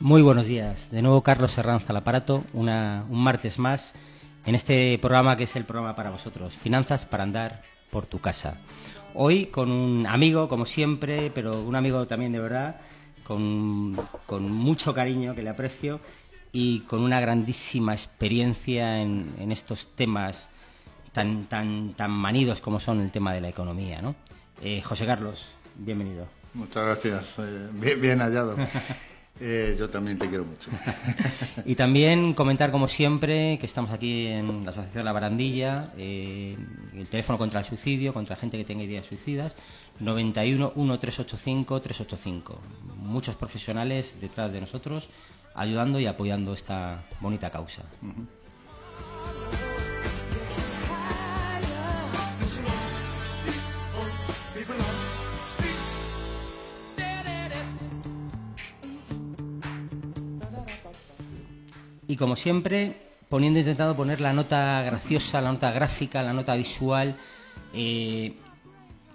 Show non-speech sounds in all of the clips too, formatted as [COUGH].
Muy buenos días. De nuevo Carlos Herranza al aparato, un martes más en este programa que es el programa para vosotros, Finanzas para andar por tu casa. Hoy con un amigo, como siempre, pero un amigo también de verdad, con, con mucho cariño que le aprecio y con una grandísima experiencia en, en estos temas tan, tan, tan manidos como son el tema de la economía. ¿no? Eh, José Carlos, bienvenido. Muchas gracias, eh, bien, bien hallado. [LAUGHS] Eh, yo también te quiero mucho. [LAUGHS] y también comentar, como siempre, que estamos aquí en la Asociación La Barandilla, eh, el teléfono contra el suicidio, contra gente que tenga ideas suicidas, 91 1385 385. Muchos profesionales detrás de nosotros ayudando y apoyando esta bonita causa. Y como siempre, poniendo, intentando poner la nota graciosa, la nota gráfica, la nota visual. Eh,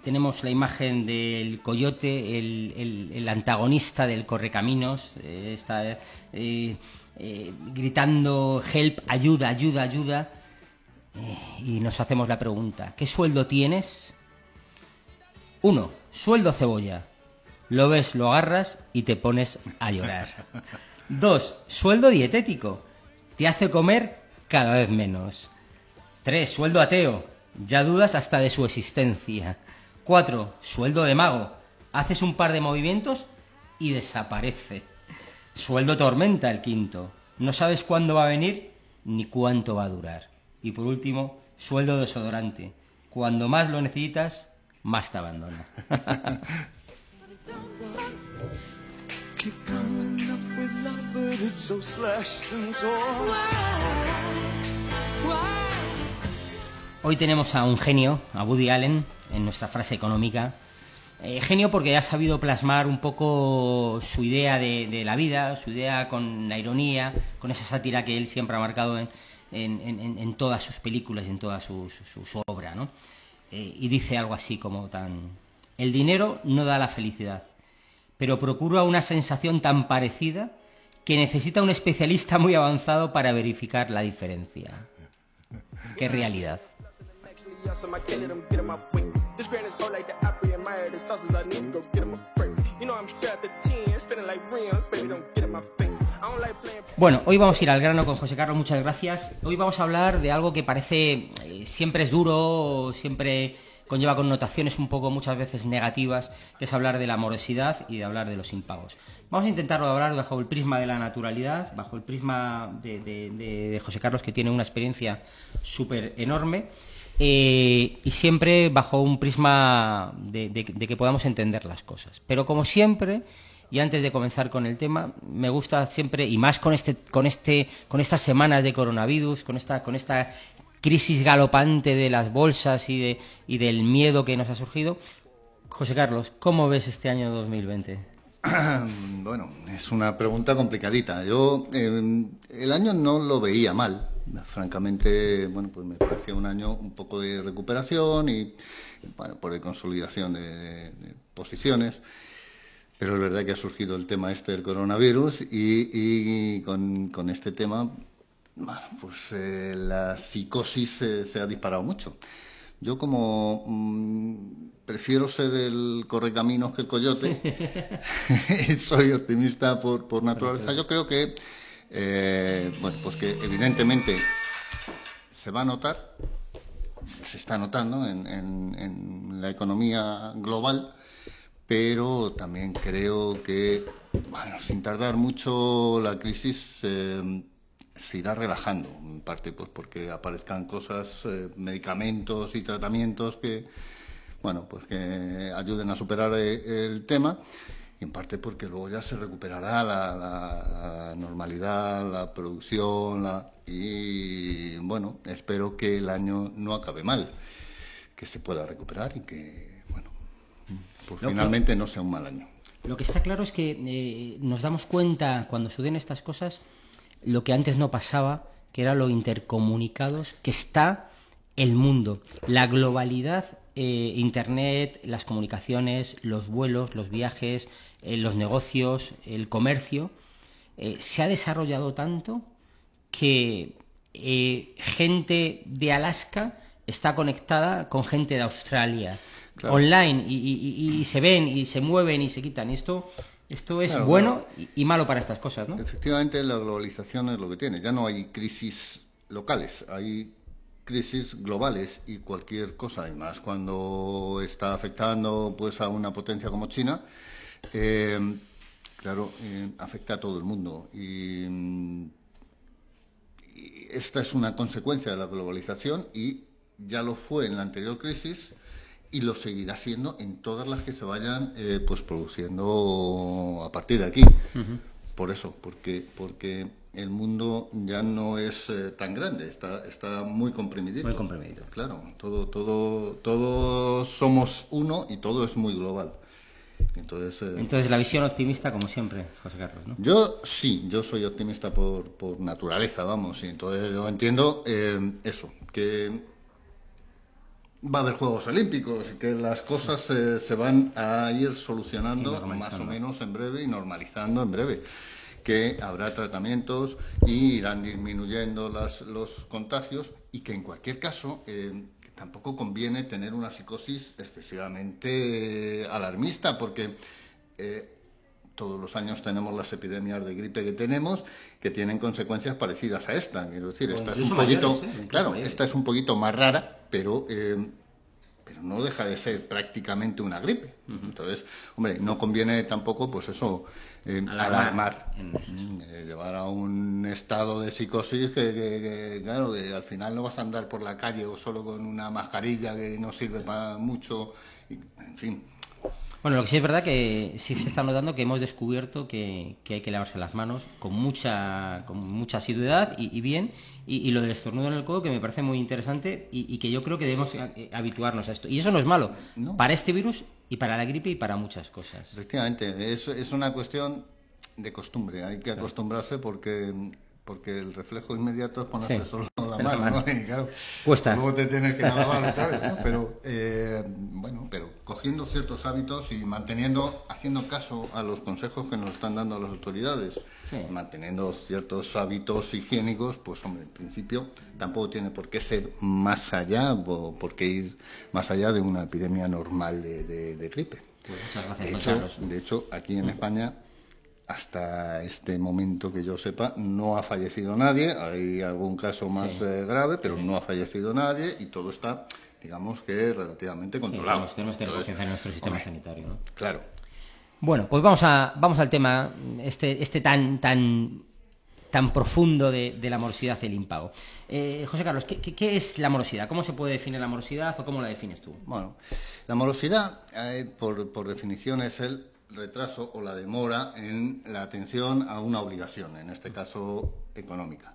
tenemos la imagen del coyote, el, el, antagonista del correcaminos, eh, está eh, gritando help, ayuda, ayuda, ayuda. Y nos hacemos la pregunta, ¿qué sueldo tienes? Uno, sueldo cebolla. Lo ves, lo agarras y te pones a llorar. Dos, sueldo dietético. Te hace comer cada vez menos. Tres, sueldo ateo. Ya dudas hasta de su existencia. Cuatro, sueldo de mago. Haces un par de movimientos y desaparece. Sueldo tormenta el quinto. No sabes cuándo va a venir ni cuánto va a durar. Y por último, sueldo desodorante. Cuando más lo necesitas, más te abandona. [LAUGHS] Hoy tenemos a un genio, a Woody Allen, en nuestra frase económica. Eh, genio porque ha sabido plasmar un poco su idea de, la vida, su idea con la ironía, con esa sátira que él siempre ha marcado en, todas sus películas en toda su, su, su obra. ¿no? Eh, y dice algo así como tan... El dinero no da la felicidad, pero procura una sensación tan parecida que necesita un especialista muy avanzado para verificar la diferencia. Qué realidad. Bueno, hoy vamos a ir al grano con José Carlos, muchas gracias. Hoy vamos a hablar de algo que parece eh, siempre es duro, siempre conlleva connotaciones un poco muchas veces negativas, que es hablar de la morosidad y de hablar de los impagos. Vamos a intentarlo hablar bajo el prisma de la naturalidad, bajo el prisma de, de, de, de José Carlos, que tiene una experiencia súper enorme, eh, y siempre bajo un prisma de, que podamos entender las cosas. Pero como siempre, y antes de comenzar con el tema, me gusta siempre, y más con, este, con, este, con estas semanas de coronavirus, con esta, con esta crisis galopante de las bolsas y, de, y del miedo que nos ha surgido. José Carlos, ¿cómo ves este año 2020? [CLEARS THROAT] Bueno, es una pregunta complicadita. Yo eh, el año no lo veía mal. Francamente, bueno, pues me parecía un año un poco de recuperación y, por de consolidación de, posiciones. Pero es verdad que ha surgido el tema este del coronavirus y, con este tema bueno, pues eh, la psicosis eh, se ha disparado mucho. Yo como mmm, prefiero ser el correcaminos que el coyote, [LAUGHS] soy optimista por, por naturaleza. Yo creo que, eh, bueno, pues que evidentemente se va a notar, se está notando en, en, en la economía global, pero también creo que, bueno, sin tardar mucho, la crisis eh, se irá relajando, en parte pues porque aparezcan cosas, eh, medicamentos y tratamientos que, bueno, pues que ayuden a superar eh, el tema, y en parte porque luego ya se recuperará la, la, la normalidad, la producción, la, y bueno, espero que el año no acabe mal, que se pueda recuperar y que, bueno, pues finalmente no sea un mal año. Lo que está claro es que eh, nos damos cuenta cuando suceden estas cosas lo que antes no pasaba, que era lo intercomunicados que está el mundo. La globalidad, eh, Internet, las comunicaciones, los vuelos, los viajes, eh, los negocios, el comercio, se ha desarrollado tanto que gente de Alaska está conectada con gente de Australia online y, se ven y se mueven y se quitan. esto, esto es bueno y, malo para estas cosas, ¿no? Efectivamente, la globalización es lo que tiene. Ya no hay crisis locales, hay crisis globales y cualquier cosa, además, cuando está afectando pues a una potencia como China, eh, claro, eh, afecta a todo el mundo. y esta es una consecuencia de la globalización y ya lo fue en la anterior crisis y lo seguirá siendo en todas las que se vayan eh, pues produciendo a partir de aquí. Por eso, porque porque el mundo ya no es eh, tan grande, está está muy comprimido. Muy comprimido. Claro, todo todo todos somos uno y todo es muy global. Entonces, eh, Entonces la visión optimista como siempre, José Carlos, ¿no? Yo sí, yo soy optimista por, por naturaleza, vamos, y entonces yo entiendo eso, que va a haber Juegos Olímpicos y que las cosas se van a ir solucionando más o menos en breve y normalizando en breve que habrá tratamientos y irán disminuyendo las, los contagios y que en cualquier caso eh, tampoco conviene tener una psicosis excesivamente alarmista porque eh, todos los años tenemos las epidemias de gripe que tenemos que tienen consecuencias parecidas a esta. Quiero decir, esta es un poquito, claro, esta es un poquito más rara, pero eh, pero no deja de ser prácticamente una gripe. Entonces, hombre, no conviene tampoco, pues eso, eh, alarmar, eh, llevar a un estado de psicosis que, claro, que al final no vas a andar por la calle o solo con una mascarilla que no sirve para mucho, en fin. Bueno, lo que sí es verdad que sí se está notando que hemos descubierto que, hay que lavarse las manos con mucha, con mucha asiduidad y, bien. Y, lo del estornudo en el codo, que me parece muy interesante y, que yo creo que debemos eh, habituarnos a esto. Y eso no es malo para este virus y para la gripe y para muchas cosas. Efectivamente, es, es una cuestión de costumbre. Hay que acostumbrarse porque porque el reflejo inmediato es ponerse solo la [LAUGHS] mano, ¿no? Y claro, luego te tienes que lavar [LAUGHS] otra vez, ¿no? Pero, eh, bueno, pero cogiendo ciertos hábitos y manteniendo, haciendo caso a los consejos que nos están dando las autoridades, manteniendo ciertos hábitos higiénicos, pues, hombre, en principio tampoco tiene por qué ser más allá o por qué ir más allá de una epidemia normal de, gripe. Pues muchas gracias, de de hecho, aquí en España hasta este momento que yo sepa, no ha fallecido nadie. Hay algún caso más eh, grave, pero no ha fallecido nadie y todo está, digamos que, relativamente controlado. Sí, tenemos que tener en nuestro sistema sanitario. ¿no? Claro. Bueno, pues vamos, a, vamos al tema este, este tan, tan, tan profundo de, la morosidad y el impago. Eh, José Carlos, ¿qué, es la morosidad? ¿Cómo se puede definir la morosidad o cómo la defines tú? Bueno, la morosidad, eh, por, por definición, es el retraso o la demora en la atención a una obligación, en este caso económica.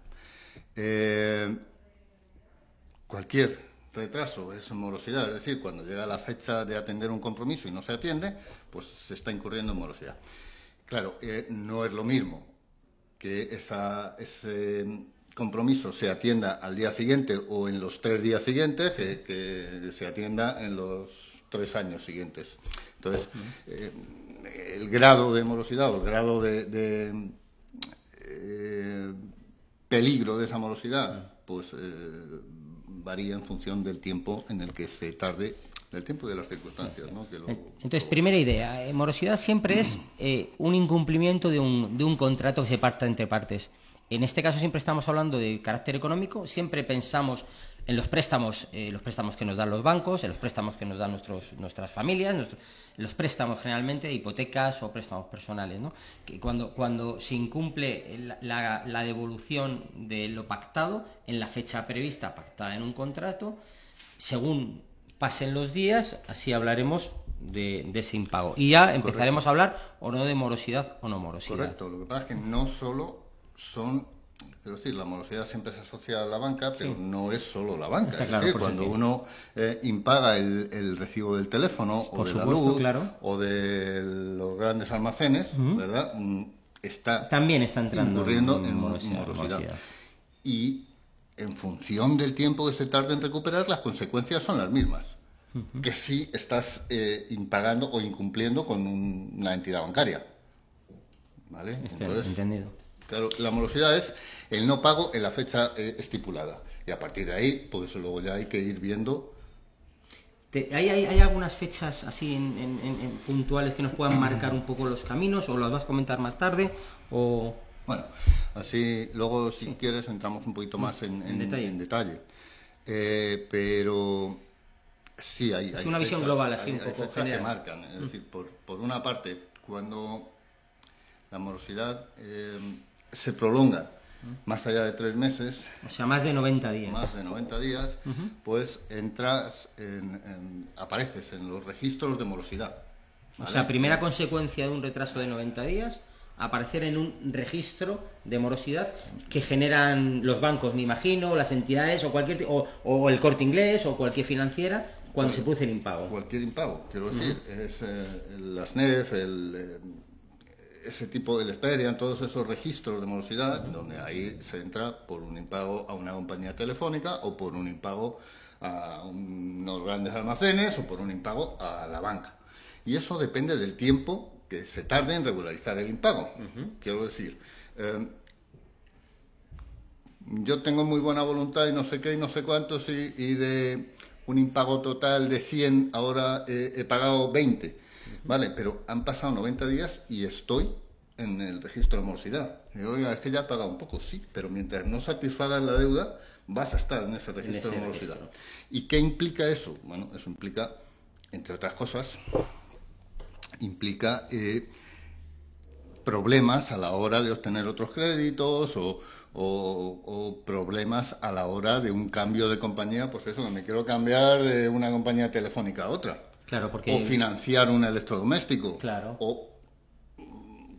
Eh, cualquier retraso es morosidad, es decir, cuando llega la fecha de atender un compromiso y no se atiende, pues se está incurriendo en morosidad. Claro, eh, no es lo mismo que ese compromiso se atienda al día siguiente o en los tres días siguientes que, se atienda en los tres años siguientes. Entonces, el grado de morosidad o el grado de, eh, peligro de esa morosidad, pues eh, varía en función del tiempo en el que se tarde, del tiempo de las circunstancias. ¿no? Entonces, primera idea, eh, morosidad siempre es [CLEARS THROAT] un incumplimiento de un, de un contrato que se parta entre partes. En este caso siempre estamos hablando de carácter económico, siempre pensamos en los préstamos, eh, los préstamos que nos dan los bancos, en los préstamos que nos dan nuestros, nuestras familias, los préstamos generalmente, hipotecas o préstamos personales, ¿no? Que cuando, cuando se incumple la, la, devolución de lo pactado en la fecha prevista, pactada en un contrato, según pasen los días, así hablaremos de, ese impago. Y ya empezaremos a hablar o no de morosidad o no morosidad. Correcto, lo que pasa es que no solo son Quiero decir, la morosidad siempre se asocia a la banca, pero no es solo la banca. Está es claro, decir, cuando uno eh, impaga el, el recibo del teléfono o Por de la luz claro. o de los grandes almacenes, ¿verdad? Mm, Está También está entrando incurriendo en en morosidad, morosidad. morosidad. Y en función del tiempo que se tarde en recuperar, las consecuencias son las mismas. Que si estás eh, impagando o incumpliendo con un- una entidad bancaria. ¿Vale? Este, Entonces, entendido. Claro, la morosidad es el no pago en la fecha eh, estipulada. Y a partir de ahí, pues luego ya hay que ir viendo. ¿hay, hay, hay algunas fechas así en, en- en- en puntuales que nos puedan [CLEARS THROAT] marcar un poco los caminos o las vas a comentar más tarde? O... Bueno, así luego, si quieres, entramos un poquito más en, En detalle. Eh, pero sí, hay, hay una visión global, así un hay poco fechas que general. marcan. Es decir, por, por una parte, cuando la morosidad eh, se prolonga más allá de tres meses, O sea, más de 90 días. más de 90 días, pues entras, en, en- apareces en los registros de morosidad. O sea, primera consecuencia de un retraso de 90 días, aparecer en un registro de morosidad que generan los bancos, me imagino, las entidades o cualquier o, o el corte inglés o cualquier financiera cuando se produce el impago. Cualquier impago, quiero decir, es eh, la SNEF, el, eh, ese tipo de Experian, todos esos registros de morosidad, donde ahí se entra por un impago a una compañía telefónica o por un impago a unos grandes almacenes o por un impago a la banca. Y eso depende del tiempo que se tarde en regularizar el impago. Quiero decir, eh, yo tengo muy buena voluntad y no sé qué y no sé cuántos y, y de un impago total de 100 ahora eh, he pagado 20, ¿vale? Pero han pasado 90 días y estoy en el registro de morosidad. Y digo, oiga, es que ya he pagado un poco, sí, pero mientras no satisfagas la deuda vas a estar en ese registro ese de morosidad. registro. ¿Y qué implica eso? Bueno, eso implica, entre otras cosas, implica eh, problemas a la hora de obtener otros créditos o, o- o problemas a la hora de un cambio de compañía, pues eso, me quiero cambiar de una compañía telefónica a otra. Claro, porque O financiar un electrodoméstico. Claro. O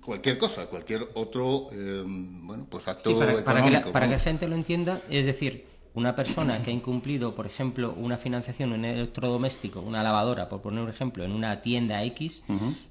cualquier cosa, cualquier otro, eh, bueno, pues acto Sí, para, para que la, económico, para que la gente lo entienda, es decir, una persona que ha incumplido, por ejemplo, una financiación en un electrodoméstico, una lavadora, por poner un ejemplo, en una tienda X,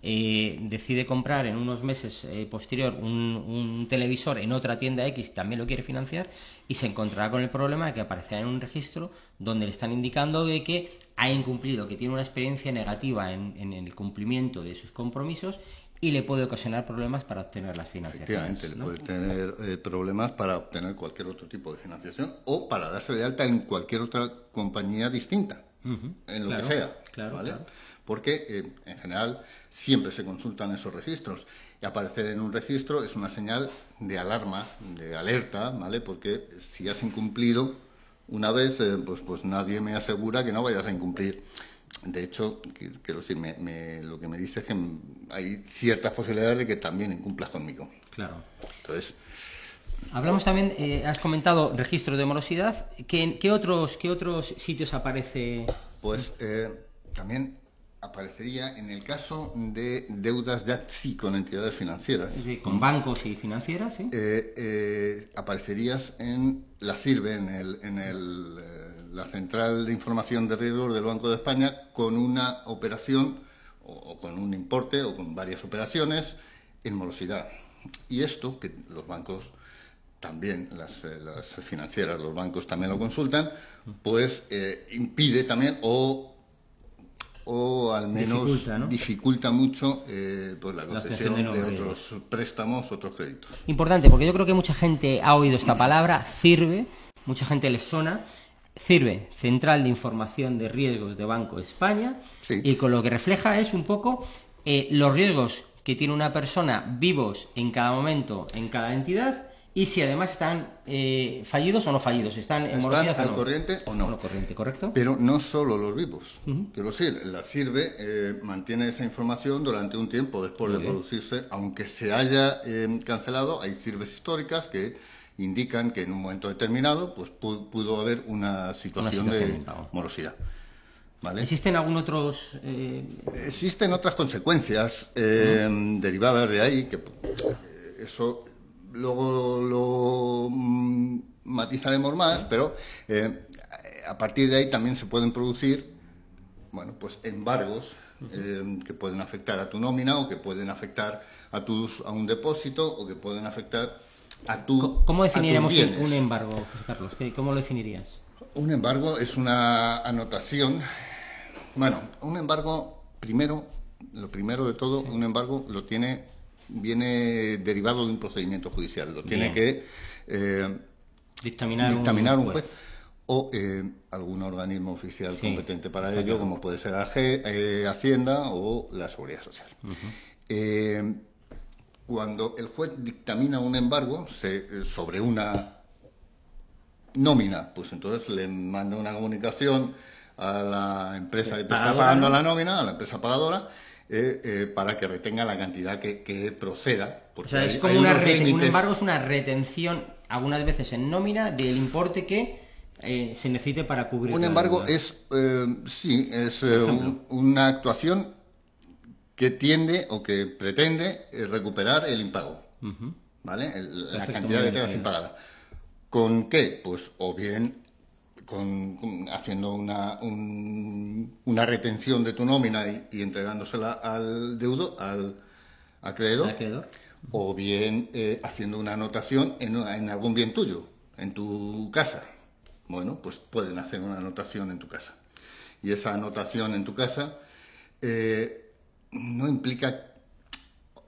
eh, decide comprar en unos meses eh, posterior un, un televisor en otra tienda X, también lo quiere financiar, y se encontrará con el problema de que aparecerá en un registro donde le están indicando de que ha incumplido, que tiene una experiencia negativa en, en el cumplimiento de sus compromisos y le puede ocasionar problemas para obtener las financiaciones. Efectivamente, le puede tener eh, problemas para obtener cualquier otro tipo de financiación o para darse de alta en cualquier otra compañía distinta, en lo claro, que sea. claro, ¿vale? claro. Porque eh, en general siempre se consultan esos registros y aparecer en un registro es una señal de alarma, de alerta, ¿vale? Porque si has incumplido una vez, eh, pues, pues nadie me asegura que no vayas a incumplir. De hecho, qu- quiero decir, me- me- lo que me dice es que hay ciertas posibilidades de que también incumplas conmigo. Claro. Entonces, Hablamos también, eh, has comentado registro de morosidad. ¿Qué, qué otros, ¿Qué otros sitios aparece? pues eh, también aparecería en el caso de deudas ya sí con entidades financieras. Con bancos y financieras, ¿sí? eh, eh, aparecerías en la CIRBE, en, el, en el, eh, la Central de Información de Riesgos del Banco de España, con una operación o, o con un importe o con varias operaciones en morosidad. Y esto, que los bancos también, las, las financieras, los bancos también lo consultan, pues impide también o o al menos Dificulta, ¿no? dificulta mucho eh, pues la concesión de otros préstamos, otros créditos. Importante, porque yo creo que mucha gente ha oído esta palabra, CIRBE, mucha gente les suena. CIRBE, Central de Información de Riesgos de Banco España, Sí. y con lo que refleja es un poco eh, los riesgos que tiene una persona vivos en cada momento, en cada entidad, y si además están eh, fallidos o no fallidos, están en ¿Están al no. corriente o no? O no corriente, ¿correcto? Pero no solo los vivos. Quiero decir, la CIRBE eh, mantiene esa información durante un tiempo después Muy de bien. producirse, aunque se haya eh, cancelado, hay CIRBES históricas que indican que en un momento determinado pues pu- pudo haber una situación, situación de morosidad. ¿Vale? ¿Existen algún otros eh, Existen otras consecuencias eh, derivadas de ahí, que eso luego lo mm, matizaremos más, pero eh, a partir de ahí también se pueden producir, bueno, pues embargos eh, que pueden afectar a tu nómina o que pueden afectar a, tus, a un depósito o que pueden afectar a tu ¿Cómo definiríamos un embargo, Carlos? ¿Cómo lo definirías? Un embargo es una anotación. Bueno, un embargo, primero, lo primero de todo, un embargo lo tiene, viene derivado de un procedimiento judicial. Lo tiene que eh, dictaminar, un, juez. o eh, algún organismo oficial competente para ello, como puede ser AG, eh, Hacienda o la Seguridad Social. cuando el juez dictamina un embargo sobre una nómina, pues entonces le manda una comunicación a la empresa que está pagando la nómina, a la empresa pagadora, eh, eh, para que retenga la cantidad que, proceda. o sea, es como una un embargo es una retención, algunas veces en nómina, del importe que eh, se necesite para cubrir. Un embargo es, sí, es una actuación que tiende o que pretende recuperar el impago, ¿vale? la cantidad de sin impagada. ¿Con qué? Pues o bien con, haciendo una, una retención de tu nómina y, entregándosela al deudo, al acreedor, o bien eh, haciendo una anotación en, en, algún bien tuyo, en tu casa. Bueno, pues pueden hacer una anotación en tu casa. Y esa anotación en tu casa eh, no implica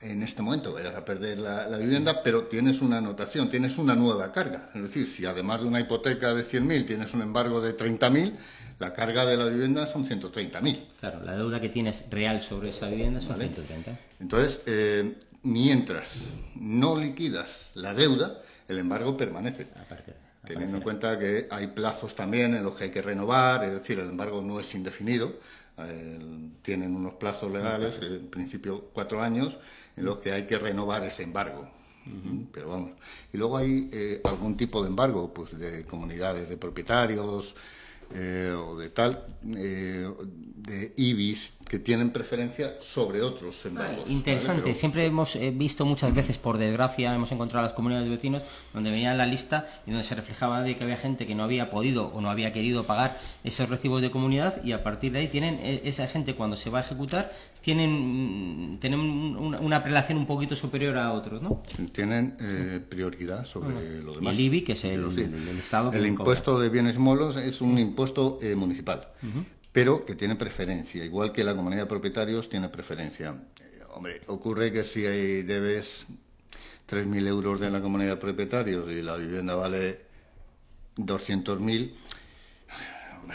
en este momento vayas a perder la, vivienda, pero tienes una anotación, tienes una nueva carga. Es decir, si además de una hipoteca de 100.000 tienes un embargo de 30.000, la carga de la vivienda son 130.000. Claro, la deuda que tienes real sobre esa vivienda son 130. Entonces, eh, mientras no liquidas la deuda, el embargo permanece. Teniendo en cuenta que hay plazos también en los que hay que renovar, es decir, el embargo no es indefinido, eh, tienen unos plazos legales, en principio cuatro años, en los que hay que renovar ese embargo. Pero vamos. Y luego hay eh, algún tipo de embargo, pues de comunidades de propietarios eh, o de tal, eh, de IBIS, que tienen preferencia sobre otros embargos. interesante. Siempre hemos visto muchas veces, por desgracia, hemos encontrado las comunidades de vecinos donde venía la lista y donde se reflejaba de que había gente que no había podido o no había querido pagar esos recibos de comunidad y a partir de ahí tienen esa gente cuando se va a ejecutar tienen, tienen una relación un poquito superior a otros, ¿no? Tienen eh, prioridad sobre lo demás. el IBI, que es el, Estado. el impuesto de bienes molos es un impuesto eh, municipal, pero que tiene preferencia, igual que la comunidad de propietarios tiene preferencia. Eh, hombre, ocurre que si hay, debes 3.000 euros de la comunidad de propietarios y la vivienda vale 200.000,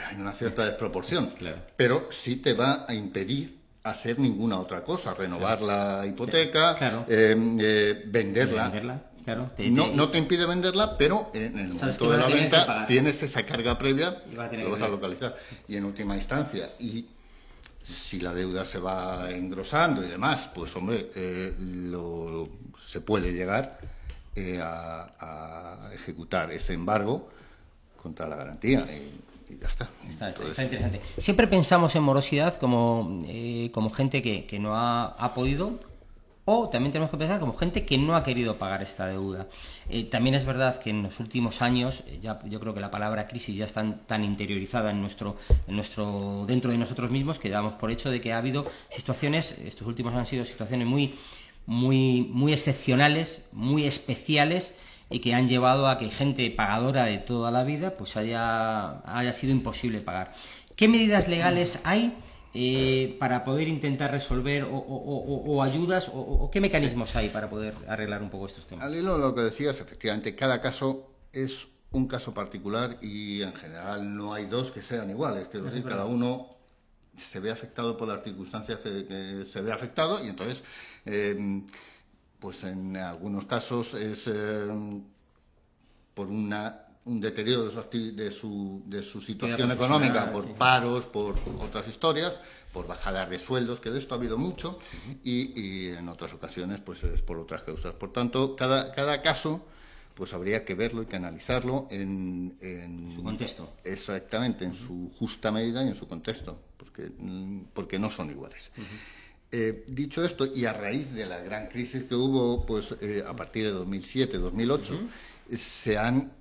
hay una cierta desproporción, pero sí te va a impedir hacer ninguna otra cosa, renovar la hipoteca, eh, eh, venderla. No, te impide venderla, pero en el momento de la venta tienes esa carga previa, lo vas a localizar. Y en última instancia, y si la deuda se va engrosando y demás, pues hombre, eh, se puede llegar a, ejecutar ese embargo contra la garantía y ya está. Está, interesante. Siempre pensamos en morosidad como, eh, como gente que, que no ha, ha, podido o también tenemos que pensar como gente que no ha querido pagar esta deuda. Eh, también es verdad que en los últimos años, eh, ya, yo creo que la palabra crisis ya está tan, interiorizada en nuestro, en nuestro, dentro de nosotros mismos que damos por hecho de que ha habido situaciones, estos últimos han sido situaciones muy, muy, muy excepcionales, muy especiales, y que han llevado a que gente pagadora de toda la vida pues haya, haya sido imposible pagar. ¿Qué medidas legales hay eh, para poder intentar resolver o, ayudas o, qué mecanismos hay para poder arreglar un poco estos temas? Al hilo de lo que decías, efectivamente, cada caso es un caso particular y en general no hay dos que sean iguales, que decir, cada uno se ve afectado por las circunstancias que, se ve afectado y entonces eh, pues en algunos casos es eh, por una, un deterioro de su, de su, situación económica, por paros, por otras historias, por bajadas de sueldos, que de esto ha habido mucho, y, en otras ocasiones pues es por otras causas. Por tanto, cada, cada caso pues habría que verlo y que analizarlo en, su contexto. Exactamente, en su justa medida y en su contexto, porque, porque no son iguales. Eh, dicho esto, y a raíz de la gran crisis que hubo pues, eh, a partir de 2007-2008, se han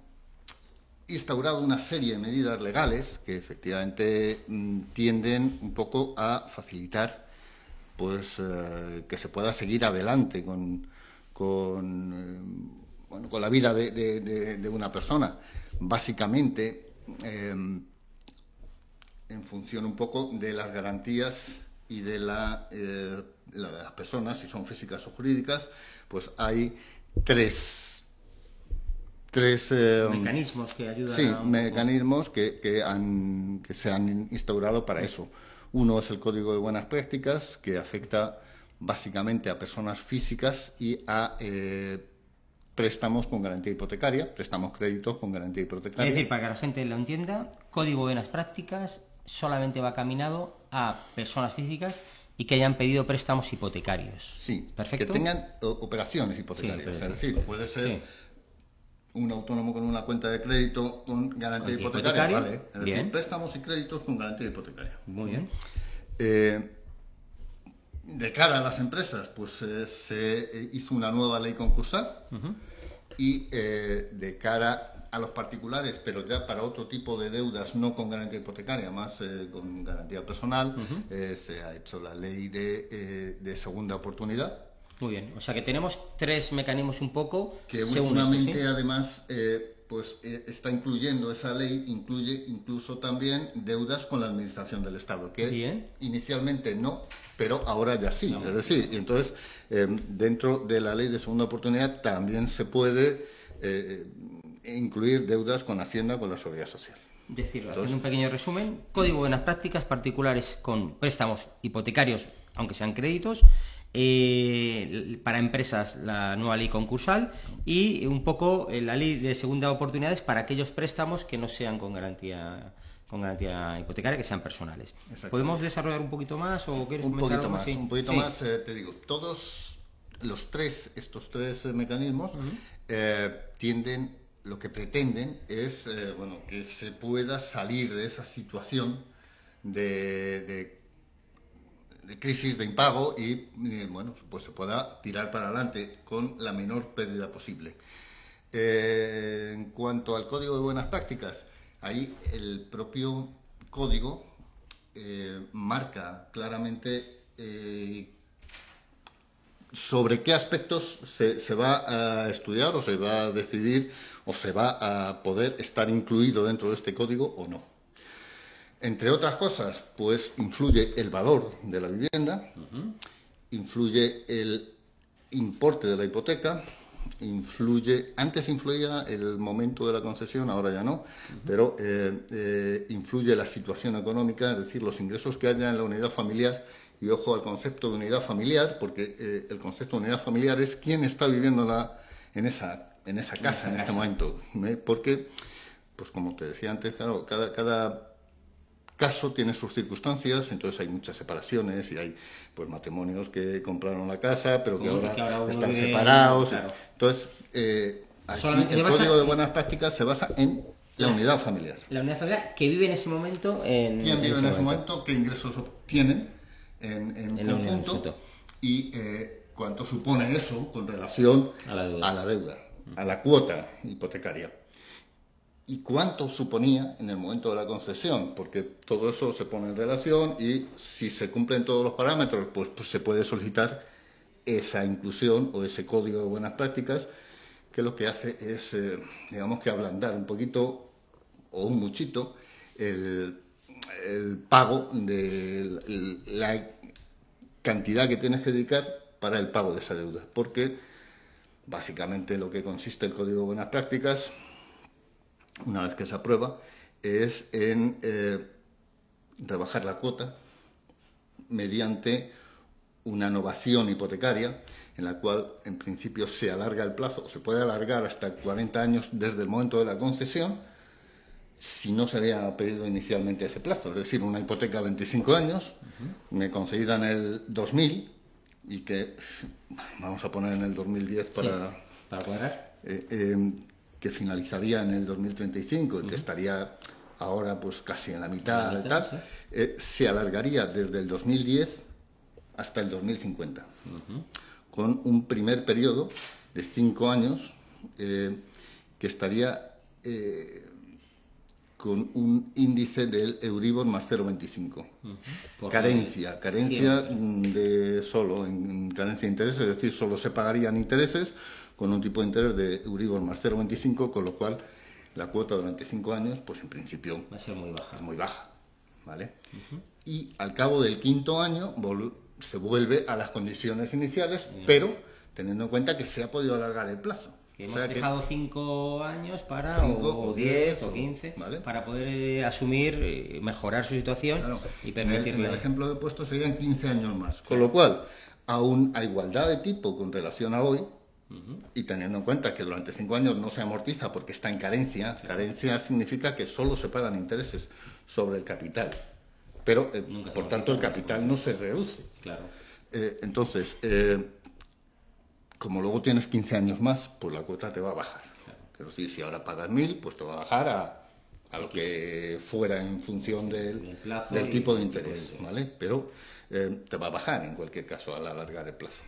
instaurado una serie de medidas legales que efectivamente mm, tienden un poco a facilitar pues, eh, que se pueda seguir adelante con, con, con la vida de, una persona. Básicamente, en función un poco de las garantías y de, la, eh, las personas, si son físicas o jurídicas, pues hay tres, tres eh, mecanismos que ayudan. Sí, mecanismos que, que, han, que se han instaurado para eso. Uno es el Código de Buenas Prácticas, que afecta básicamente a personas físicas y a eh, préstamos con garantía hipotecaria, préstamos créditos con garantía hipotecaria. Es decir, para que la gente lo entienda, Código de Buenas Prácticas solamente va caminado a personas físicas y que hayan pedido préstamos hipotecarios. Sí, Perfecto. que tengan operaciones hipotecarias. es decir, puede ser un autónomo con una cuenta de crédito con garantía hipotecaria, ¿vale? Es decir, préstamos y créditos con garantía hipotecaria. Muy bien. Eh, de cara a las empresas, pues eh, se hizo una nueva ley concursal y eh, de cara a los particulares, pero ya para otro tipo de deudas no con garantía hipotecaria, más con garantía personal, se ha hecho la ley de, segunda oportunidad. Muy bien, o sea que tenemos tres mecanismos un poco. Que últimamente además pues está incluyendo esa ley, incluye incluso también deudas con la administración del Estado, que inicialmente no, pero ahora ya sí. Es decir, y entonces dentro de la ley de segunda oportunidad también se puede incluir deudas con Hacienda, con la Seguridad Social. Decirlo, haciendo un pequeño resumen, Código de Buenas Prácticas particulares con préstamos hipotecarios, aunque sean créditos, eh, para empresas la nueva ley concursal y un poco eh, la ley de segunda oportunidades para aquellos préstamos que no sean con garantía con garantía hipotecaria, que sean personales. ¿Podemos desarrollar un poquito más o quieres un poquito más? Un poquito más, eh, te digo, todos los tres, estos tres mecanismos tienden lo que pretenden es eh, bueno, que se pueda salir de esa situación de, crisis, de impago y, bueno, pues se pueda tirar para adelante con la menor pérdida posible. Eh, en cuanto al código de buenas prácticas, ahí el propio código eh, marca claramente sobre qué aspectos se, se, va a estudiar o se va a decidir o se va a poder estar incluido dentro de este código o no. Entre otras cosas, pues influye el valor de la vivienda, influye el importe de la hipoteca, influye, antes influía el momento de la concesión, ahora ya no, pero eh, eh, influye la situación económica, es decir, los ingresos que haya en la unidad familiar. Y ojo al concepto de unidad familiar, porque eh, el concepto de unidad familiar es quién está viviendo la, en, esa, en esa casa en, este momento. Porque, pues como te decía antes, claro, cada, cada caso tiene sus circunstancias, entonces hay muchas separaciones y hay pues matrimonios que compraron la casa, pero que ahora, están separados. Entonces, eh, el código de buenas prácticas se basa en la unidad familiar. La unidad familiar que vive en ese momento en. ¿Quién vive en ese momento? ¿Qué ingresos obtienen? en, conjunto y eh, cuánto supone eso con relación a la deuda, a la, cuota hipotecaria. Y cuánto suponía en el momento de la concesión, porque todo eso se pone en relación y si se cumplen todos los parámetros, pues, pues se puede solicitar esa inclusión o ese código de buenas prácticas que lo que hace es, eh, digamos que ablandar un poquito o un muchito el, el pago de la cantidad que tienes que dedicar para el pago de esa deuda, porque básicamente lo que consiste el Código de Buenas Prácticas, una vez que se aprueba, es en eh, rebajar la cuota mediante una innovación hipotecaria en la cual en principio se alarga el plazo, se puede alargar hasta 40 años desde el momento de la concesión, si no se había pedido inicialmente ese plazo. Es decir, una hipoteca de 25 años, me concedida en el 2000 y que vamos a poner en el 2010 para... para eh, em, que finalizaría en el 2035 y que estaría ahora pues casi en la mitad, tal, eh, se alargaría desde el 2010 hasta el 2050, con un primer periodo de cinco años eh, que estaría eh, con un índice del Euribor más 0,25. Carencia, carencia de solo en carencia de intereses, es decir, solo se pagarían intereses con un tipo de interés de Euribor más 0,25, con lo cual la cuota durante cinco años, pues en principio va a ser muy baja. Es muy baja, ¿vale? Y al cabo del quinto año se vuelve a las condiciones iniciales, pero teniendo en cuenta que se ha podido alargar el plazo. Que hemos dejado cinco años para, o, diez o quince, para poder eh, asumir, eh, mejorar su situación y permitirle... El, el, ejemplo de puesto serían 15 años más. Con lo cual, aún a igualdad de tipo con relación a hoy, y teniendo en cuenta que durante cinco años no se amortiza porque está en carencia, carencia significa que solo se pagan intereses sobre el capital. Pero, eh, por tanto, el capital no se reduce. Claro. Eh, entonces, eh, como luego tienes 15 años más, pues la cuota te va a bajar. Pero sí, si ahora pagas mil, pues te va a bajar a, a lo que fuera en función del, del tipo de interés, ¿vale? Pero te va a bajar en cualquier caso al alargar el plazo.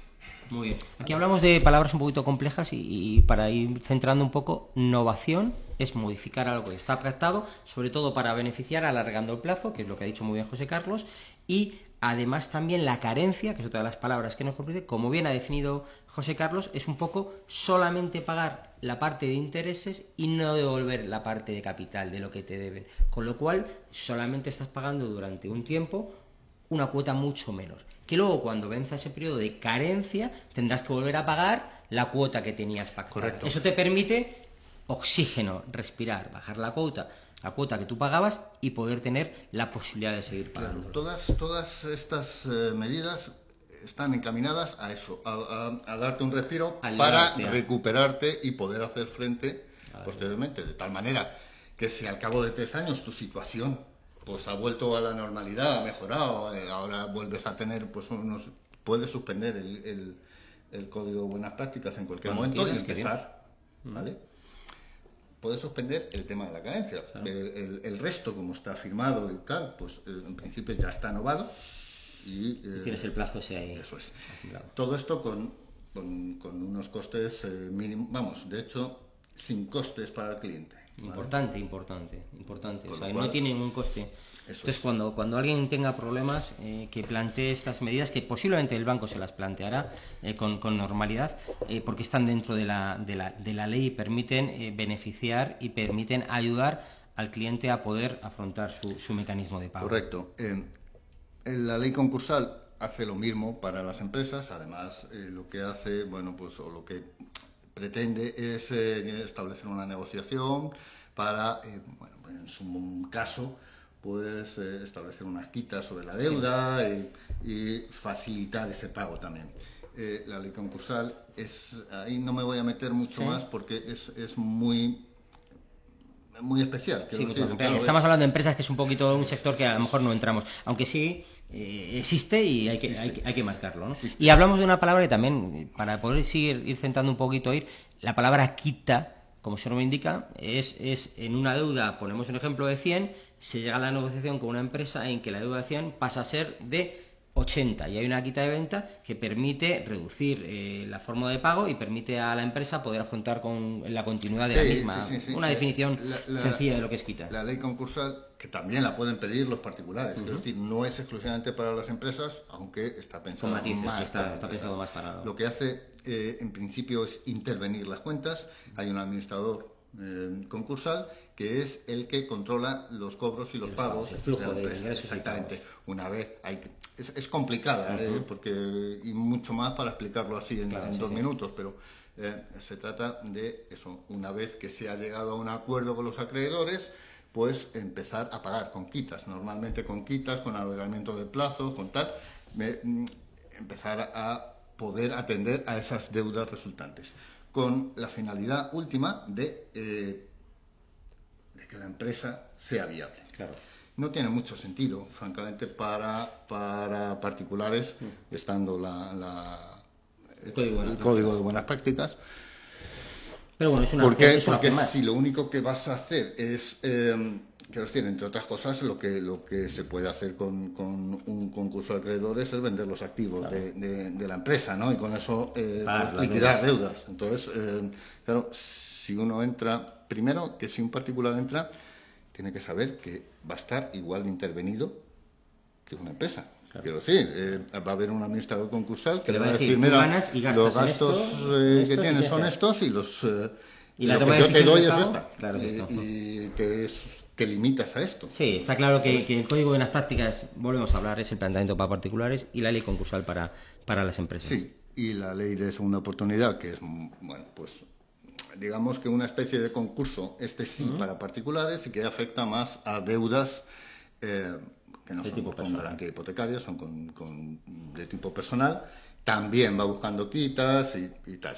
Muy bien. Aquí hablamos de palabras un poquito complejas y, para ir centrando un poco, innovación es modificar algo que está pactado, sobre todo para beneficiar alargando el plazo, que es lo que ha dicho muy bien José Carlos, y además también la carencia, que es otra de las palabras que nos comprende, como bien ha definido José Carlos, es un poco solamente pagar la parte de intereses y no devolver la parte de capital de lo que te deben. Con lo cual, solamente estás pagando durante un tiempo una cuota mucho menor que luego cuando venza ese periodo de carencia tendrás que volver a pagar la cuota que tenías pactada. Correcto. Eso te permite oxígeno, respirar, bajar la cuota, la cuota que tú pagabas y poder tener la posibilidad de seguir pagando. todas, todas estas eh, medidas están encaminadas a eso, a, darte un respiro para recuperarte y poder hacer frente posteriormente, de tal manera que si al cabo de tres años tu situación pues ha vuelto a la normalidad, ha mejorado, eh, ahora vuelves a tener, pues unos, puedes suspender el, el, código de buenas prácticas en cualquier momento y empezar, ¿vale? Puedes suspender el tema de la cadencia. El, resto, como está firmado y tal, pues eh, en principio ya está novado. Y, eh, tienes el plazo ese ahí. Eso es. Todo esto con, con, unos costes mínimos, vamos, de hecho, sin costes para el cliente. Importante, importante, importante. o sea, no tiene ningún coste. Entonces, cuando, cuando alguien tenga problemas, eh, que plantee estas medidas, que posiblemente el banco se las planteará eh, con, con, normalidad, eh, porque están dentro de la, de la, de la ley y permiten beneficiar y permiten ayudar al cliente a poder afrontar su, su mecanismo de pago. Correcto. la ley concursal hace lo mismo para las empresas, además lo que hace, bueno, pues o lo que pretende es eh, establecer una negociación para, eh, bueno, en su caso, pues eh, establecer unas quitas sobre la deuda y, facilitar ese pago también. la ley concursal es ahí no me voy a meter mucho más porque es, es muy muy especial. estamos hablando de empresas que es un poquito un sector que a lo mejor no entramos, aunque sí eh, existe y hay que, hay, que marcarlo. ¿no? Y hablamos de una palabra que también, para poder seguir ir centrando un poquito, ir, la palabra quita, como se nos indica, es, es en una deuda, ponemos un ejemplo de 100, se llega a la negociación con una empresa en que la deuda de 100 pasa a ser de 80 y hay una quita de venta que permite reducir eh, la forma de pago y permite a la empresa poder afrontar con la continuidad de la misma. una definición sencilla de lo que es quita. La ley concursal, que también la pueden pedir los particulares, es decir, no es exclusivamente para las empresas, aunque está pensado más, está, pensado más para... Lo que hace, eh, en principio, es intervenir las cuentas. Hay un administrador eh, concursal que es el que controla los cobros y los, pagos. El flujo de, Exactamente. Una vez hay es, complicada ¿eh? porque y mucho más para explicarlo así en, dos minutos, pero eh, se trata de eso. Una vez que se ha llegado a un acuerdo con los acreedores, pues empezar a pagar con quitas, normalmente con quitas, con alargamiento de plazo, con tal, mm, empezar a poder atender a esas deudas resultantes, con la finalidad última de eh, que la empresa sea viable. Claro. No tiene mucho sentido, francamente, para, para particulares, mm. estando la, el, código, de buenas prácticas. Pero bueno, es una, porque, porque si lo único que vas a hacer es em, quiero decir, entre otras cosas, lo que, lo que se puede hacer con, con un concurso de acreedores es vender los activos de, de, la empresa, ¿no? Y con eso eh, liquidar deudas. Entonces, eh, claro, si uno entra, primero que si un particular entra, tiene que saber que va a estar igual de intervenido que una empresa. Quiero decir, eh, va a haber un administrador concursal que, le va a decir, mira, los gastos eh, que tienes son estos y los eh, y la lo que yo te doy es esta. y te, te, limitas a esto. Sí, está claro que, que, el Código de las Prácticas, volvemos a hablar, es el planteamiento para particulares y la ley concursal para, para las empresas. Sí, y la ley de segunda oportunidad, que es, bueno, pues digamos que una especie de concurso, este sí para particulares y que afecta más a deudas eh, que no son con garantía hipotecaria, son con, de tipo personal. También va buscando quitas y, tal.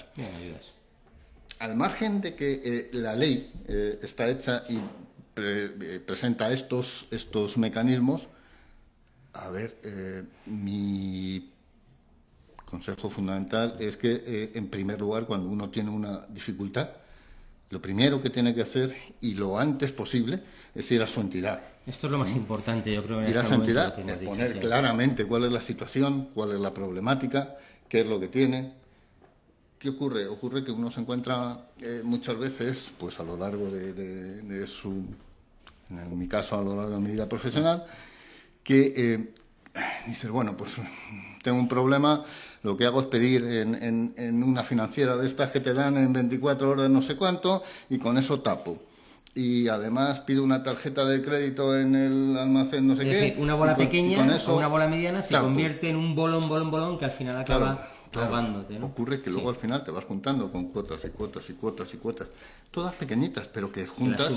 Al margen de que eh, la ley eh, está hecha y presenta estos, estos mecanismos, a ver, mi consejo fundamental es que, eh, en primer lugar, cuando uno tiene una dificultad, lo primero que tiene que hacer, y lo antes posible, es ir a su entidad. Esto es lo más importante, yo creo. En ir a este su entidad, exponer claramente cuál es la situación, cuál es la problemática, qué es lo que tiene. ¿Qué ocurre? Ocurre que uno se encuentra eh, muchas veces, pues a lo largo de, su, en mi caso, a lo largo de mi vida profesional, que eh, dices, bueno, pues tengo un problema, lo que hago es pedir en, una financiera de estas que te dan en 24 horas no sé cuánto y con eso tapo. Y además pido una tarjeta de crédito en el almacén no sé qué. una bola pequeña o una bola mediana se convierte en un bolón, bolón, bolón que al final acaba ahogándote. Ocurre que luego al final te vas juntando con cuotas y cuotas y cuotas y cuotas, todas pequeñitas, pero que juntas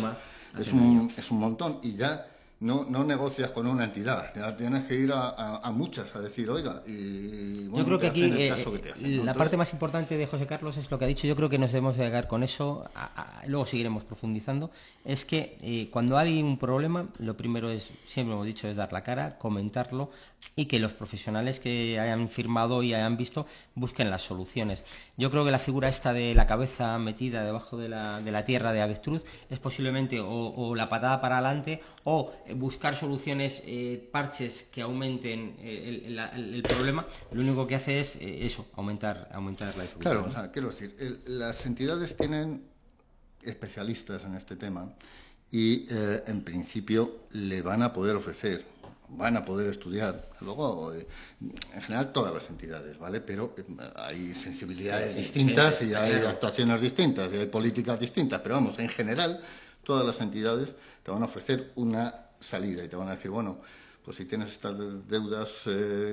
es, un, es un montón. Y ya no, no negocias con una entidad, ya tienes que ir a, muchas a decir, oiga, y bueno, Yo creo que aquí eh, la parte más importante de José Carlos es lo que ha dicho, yo creo que nos debemos de llegar con eso, luego seguiremos profundizando, es que eh, cuando hay un problema, lo primero es, siempre hemos dicho, es dar la cara, comentarlo y que los profesionales que hayan firmado y hayan visto busquen las soluciones. Yo creo que la figura esta de la cabeza metida debajo de la, de la tierra de avestruz es posiblemente o, la patada para adelante o buscar soluciones, eh, parches que aumenten eh, el, problema. Lo único que hace es eso, aumentar, aumentar la dificultad. Claro, quiero decir, las entidades tienen especialistas en este tema y eh, en principio le van a poder ofrecer, van a poder estudiar, luego eh, en general todas las entidades, ¿vale? Pero eh, hay sensibilidades distintas y hay actuaciones distintas y hay políticas distintas, pero vamos, en general todas las entidades te van a ofrecer una salida y te van a decir, bueno, pues si tienes estas deudas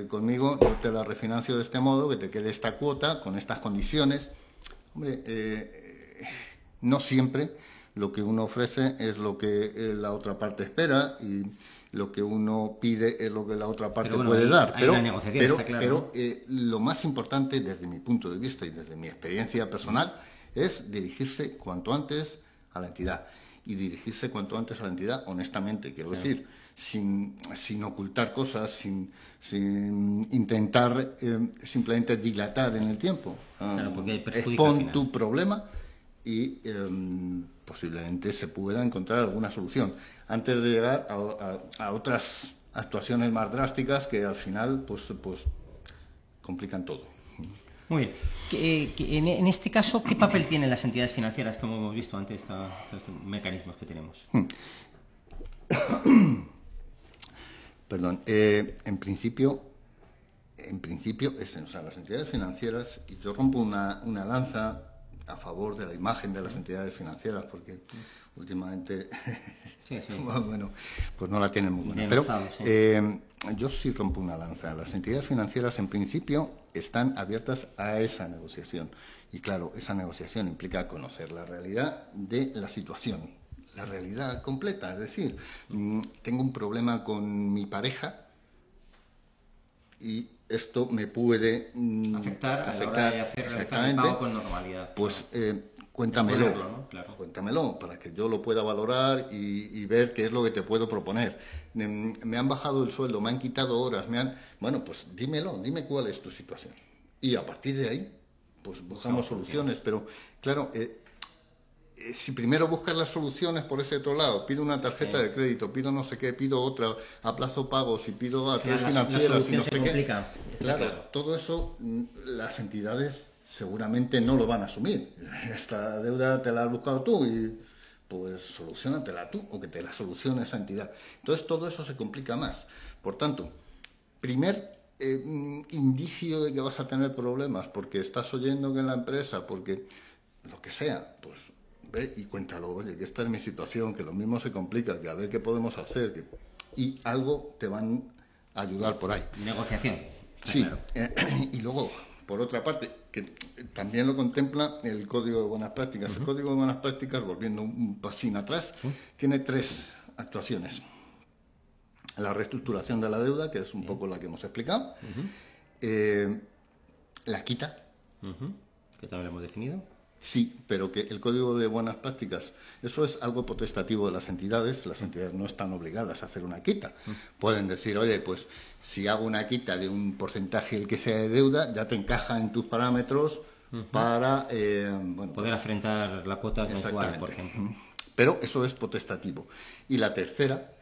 conmigo, yo te la refinancio de este modo, que te quede esta cuota con estas condiciones. Hombre, no siempre lo que uno ofrece es lo que eh, la otra parte espera y lo que uno pide es lo que la otra parte puede dar. pero, pero, eh, lo más importante desde mi punto de vista y desde mi experiencia personal es dirigirse cuanto antes a la entidad. Y dirigirse cuanto antes a la entidad honestamente, quiero decir, sin, sin, ocultar cosas, sin, sin intentar eh, simplemente dilatar en el tiempo. Claro, expon tu problema y em, posiblemente se pueda encontrar alguna solución antes de llegar a, otras actuaciones más drásticas que al final pues, pues complican todo. Muy bien. en, este caso, ¿qué papel tienen las entidades financieras, como hemos visto antes, estos, mecanismos que tenemos? Hmm. [COUGHS] Perdón. Eh, en principio, en principio, es, o sea, las entidades financieras, y yo rompo una, una lanza a favor de la imagen de las entidades financieras, porque últimamente, [LAUGHS] bueno, pues no la tienen muy buena. Pero eh, yo sí rompo una lanza. Las entidades financieras, en principio, están abiertas a esa negociación. Y claro, esa negociación implica conocer la realidad de la situación, la realidad completa. Es decir, mm, tengo un problema con mi pareja y esto me puede mm, afectar, afectar a hacer exactamente, con normalidad. Pues eh, cuéntamelo, cuéntamelo para que yo lo pueda valorar y, ver qué es lo que te puedo proponer. Me, han bajado el sueldo, me han quitado horas, me han, bueno, pues dímelo, dime cuál es tu situación y a partir de ahí, pues buscamos soluciones. Pero claro, eh, si primero buscas las soluciones por ese otro lado, pido una tarjeta de crédito, pido no sé qué, pido otra, a plazo pago, si pido a tres financieras, y no sé qué. claro, todo eso mm, las entidades seguramente no lo van a asumir. [LAUGHS] Esta deuda te la has buscado tú y pues solucionatela tú o que te la solucione esa entidad. Entonces todo eso se complica más. Por tanto, primer eh, mm, indicio de que vas a tener problemas porque estás oyendo que en la empresa, porque lo que sea, pues ve y cuéntalo, oye, que esta es mi situación, que lo mismo se complica, que a ver qué podemos hacer, que... y algo te van a ayudar por ahí. Negociación. Sí, eh, [CLEARS THROAT] y luego, por otra parte, que también lo contempla el Código de Buenas Prácticas. El Código de Buenas Prácticas, volviendo un pasín atrás, tiene tres actuaciones. La reestructuración de la deuda, que es un poco la que hemos explicado. Eh, la quita. Que también lo hemos definido Sí, pero que el código de buenas prácticas, eso es algo potestativo de las entidades, las entidades no están obligadas a hacer una quita. Pueden decir, oye, pues si hago una quita de un porcentaje el que sea de deuda, ya te encaja en tus parámetros para eh, poder pues afrontar la cuota mensual, por ejemplo. Pero eso es potestativo. Y la tercera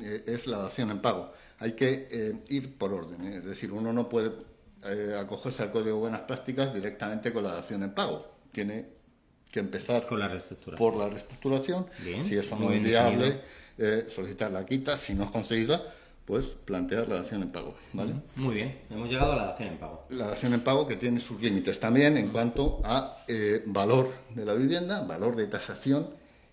eh, es la dación en pago. Hay que eh, ir por orden, es decir, uno no puede acogerse al código de buenas prácticas directamente con la dación en pago tiene que empezar por la reestructuración. si eso no es viable, eh, solicitar la quita. Si no es conseguida, pues plantear la dación en pago. ¿vale? Muy bien, hemos llegado a la dación en pago. La dación en pago que tiene sus límites también en cuanto a eh, valor de la vivienda, valor de tasación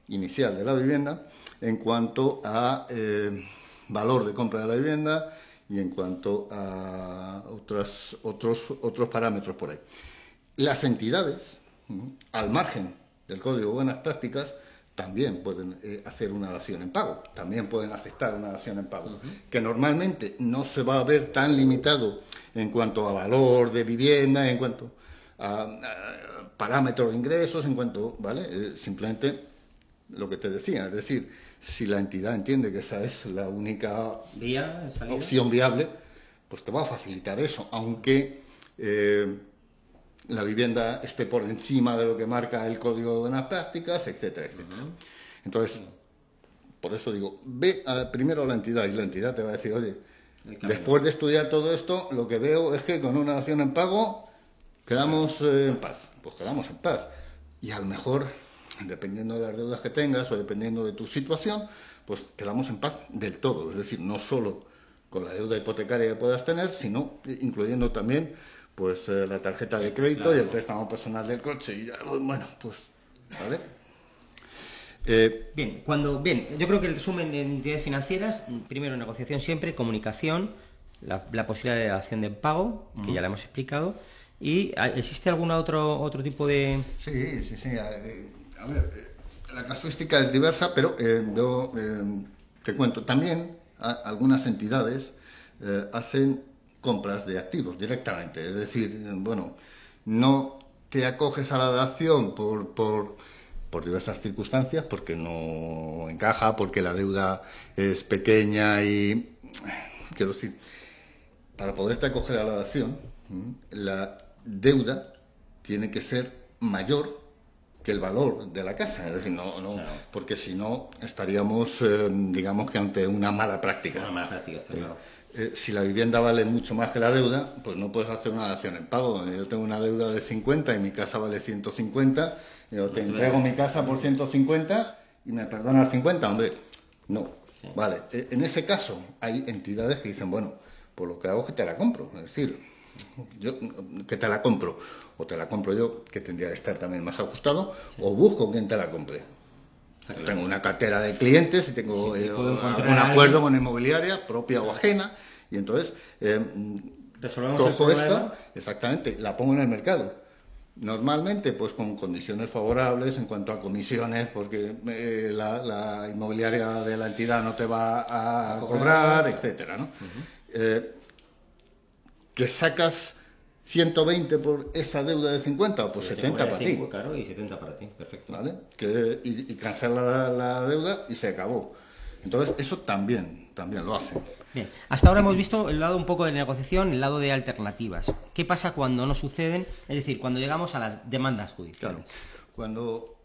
inicial de la vivienda, en cuanto a eh, valor de compra de la vivienda y en cuanto a otras, otros, otros parámetros por ahí. Las entidades al margen del Código de Buenas Prácticas, también pueden eh, hacer una dación en pago, también pueden aceptar una dación en pago, que normalmente no se va a ver tan limitado en cuanto a valor de vivienda, en cuanto a, parámetros de ingresos, en cuanto, ¿vale? Eh, simplemente lo que te decía, es decir, si la entidad entiende que esa es la única opción viable, pues te va a facilitar eso, aunque eh, la vivienda esté por encima de lo que marca el código de buenas prácticas, etcétera, etcétera. Entonces, por eso digo, ve primero a la entidad y la entidad te va a decir, oye, después de estudiar todo esto, lo que veo es que con una acción en pago quedamos eh, en paz. Pues quedamos en paz. Y a lo mejor, dependiendo de las deudas que tengas o dependiendo de tu situación, pues quedamos en paz del todo. Es decir, no solo con la deuda hipotecaria que puedas tener, sino incluyendo también pues eh, la tarjeta de crédito y el préstamo personal del coche. Y bueno, pues, ¿vale? Eh, bien, cuando, bien, yo creo que el resumen de entidades financieras, primero negociación siempre, comunicación, la, posibilidad de acción de pago, que ya la hemos explicado, y ah, ¿existe algún otro, otro tipo de...? Sí, sí, sí. A, ver, la casuística es diversa, pero eh, yo te cuento, también algunas entidades hacen compras de activos directamente. Es decir, bueno, no te acoges a la dación por, por, por diversas circunstancias, porque no encaja, porque la deuda es pequeña y, quiero decir, para poderte acoger a la dación, la deuda tiene que ser mayor que el valor de la casa, es decir, no, no porque si no estaríamos, eh, digamos que ante una mala práctica. Una mala práctica, claro. Eh, si la vivienda vale mucho más que la deuda, pues no puedes hacer una dación en pago. Yo tengo una deuda de 50 y mi casa vale 150, yo te entrego mi casa por 150 y me perdonas 50, hombre, no. Vale, e, en ese caso hay entidades que dicen, bueno, pues lo que hago es que te la compro, es decir, yo que te la compro, o te la compro yo, que tendría que estar también más ajustado, o busco quien te la compre. Tengo una cartera de clientes y tengo eh, un acuerdo con inmobiliaria, propia o ajena, y entonces eh, cojo esta, exactamente, la pongo en el mercado. Normalmente, pues con condiciones favorables en cuanto a comisiones, porque eh, la, inmobiliaria de la entidad no te va a, cobrar, etcétera, ¿no? Eh, que sacas 120 por esa deuda de 50, pues 70 para ti. Claro, y 70 para ti, perfecto. ¿Vale? Que, y, cancela la, deuda y se acabó. Entonces, eso también, también lo hace. Bien, hasta ahora hemos visto el lado un poco de negociación, el lado de alternativas. ¿Qué pasa cuando no suceden? Es decir, cuando llegamos a las demandas judiciales. Claro, cuando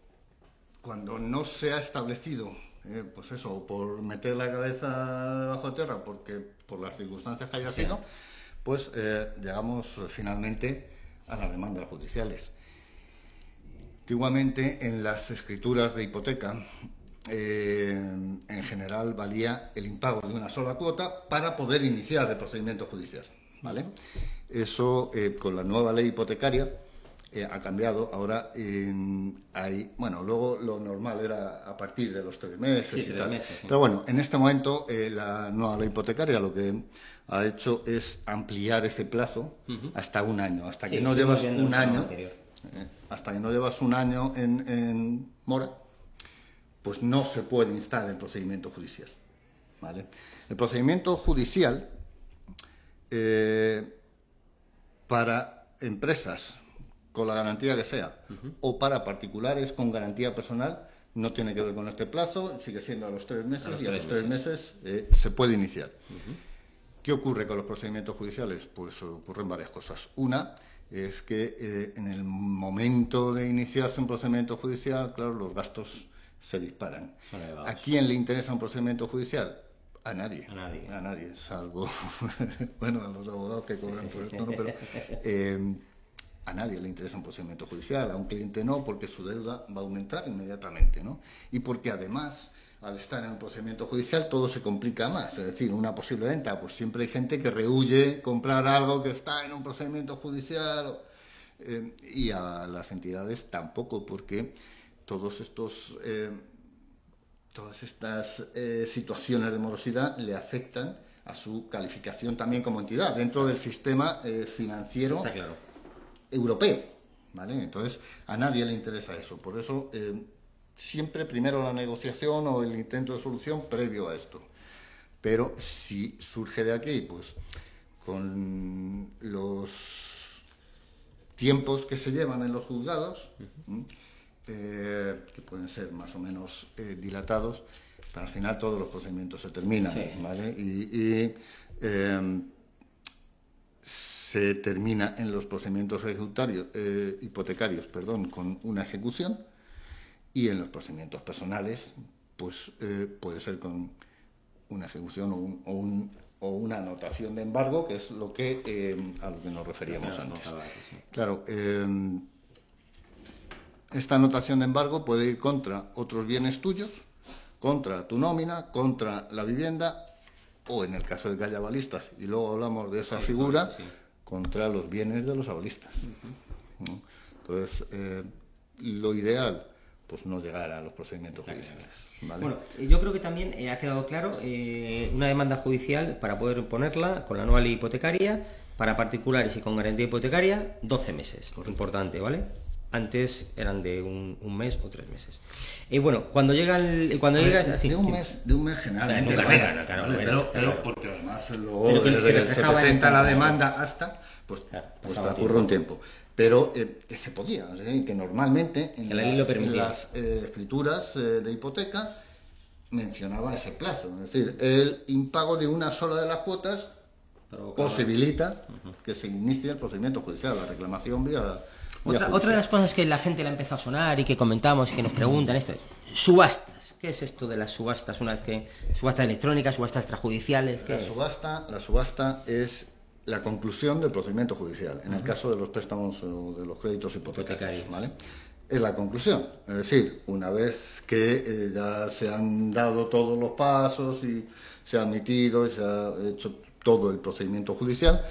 cuando no se ha establecido, eh, pues eso, por meter la cabeza bajo tierra, porque por las circunstancias que haya sido, pues eh, llegamos finalmente a las demandas judiciales. Antiguamente, en las escrituras de hipoteca, eh, en general valía el impago de una sola cuota para poder iniciar el procedimiento judicial. ¿vale? Eso, con la nueva ley hipotecaria, eh, ha cambiado. Ahora hay, bueno, luego lo normal era a partir de los tres meses y tal. Pero bueno, en este momento eh, la nueva ley hipotecaria lo que ha hecho es ampliar ese plazo hasta un año, hasta que no llevas un año, eh, hasta que no llevas un año en, mora, pues no se puede instar el procedimiento judicial. ¿vale? El procedimiento judicial para empresas con la garantía que sea, o para particulares con garantía personal, no tiene que ver con este plazo, sigue siendo a los tres meses y a los tres meses, eh, se puede iniciar. ¿Qué ocurre con los procedimientos judiciales? Pues ocurren varias cosas. Una es que eh, en el momento de iniciarse un procedimiento judicial, claro, los gastos se disparan. ¿A quién le interesa un procedimiento judicial? A nadie. A nadie. A nadie, salvo, [LAUGHS] bueno, a los abogados que cobran por esto, ¿no? Pero, eh, a nadie le interesa un procedimiento judicial, a un cliente no, porque su deuda va a aumentar inmediatamente, ¿no? Y porque además, al estar en un procedimiento judicial, todo se complica más. Es decir, una posible venta, pues siempre hay gente que rehuye comprar algo que está en un procedimiento judicial. Eh, y a las entidades tampoco, porque todos estos. Eh, todas estas eh, situaciones de morosidad le afectan a su calificación también como entidad dentro del sistema financiero claro europeo. ¿vale? Entonces, a nadie le interesa eso. Por eso, siempre primero la negociación o el intento de solución previo a esto. Pero si surge de aquí, pues con los tiempos que se llevan en los juzgados, eh, que pueden ser más o menos eh, dilatados, al final todos los procedimientos se terminan. ¿vale? y se termina en los procedimientos ejecutarios, eh, hipotecarios perdón, con una ejecución y en los procedimientos personales pues eh, puede ser con una ejecución o, una anotación de embargo, que es lo que eh, a lo que nos referíamos antes. Claro, esta anotación de embargo puede ir contra otros bienes tuyos, contra tu nómina, contra la vivienda o en el caso de que haya balistas, y luego hablamos de esa figura, contra los bienes de los abolistas. Entonces, eh, lo ideal, pues no llegar a los procedimientos judiciales. Bueno, yo creo que también eh, ha quedado claro eh, una demanda judicial para poder ponerla con la anual hipotecaria para particulares y con garantía hipotecaria 12 meses. Importante, ¿vale? Antes eran de un, mes o tres meses. Y bueno, cuando llega el, cuando llega así, de un mes, de un mes generalmente. pero, porque además luego desde que se, presenta la demanda hasta, pues, pues transcurre un tiempo. Pero eh, que se podía, que normalmente en, las, eh, escrituras eh, de hipoteca mencionaba ese plazo, es decir, el impago de una sola de las cuotas posibilita que se inicie el procedimiento judicial, la reclamación vía otra, de las cosas que la gente le ha empezado a sonar y que comentamos y que nos preguntan esto es subastas. ¿Qué es esto de las subastas? Una vez que subastas electrónicas, subastas extrajudiciales. la subasta, la subasta es la conclusión del procedimiento judicial. En el caso de los préstamos o de los créditos hipotecarios, ¿vale? Es la conclusión. Es decir, una vez que eh, ya se han dado todos los pasos y se ha admitido y se ha hecho todo el procedimiento judicial,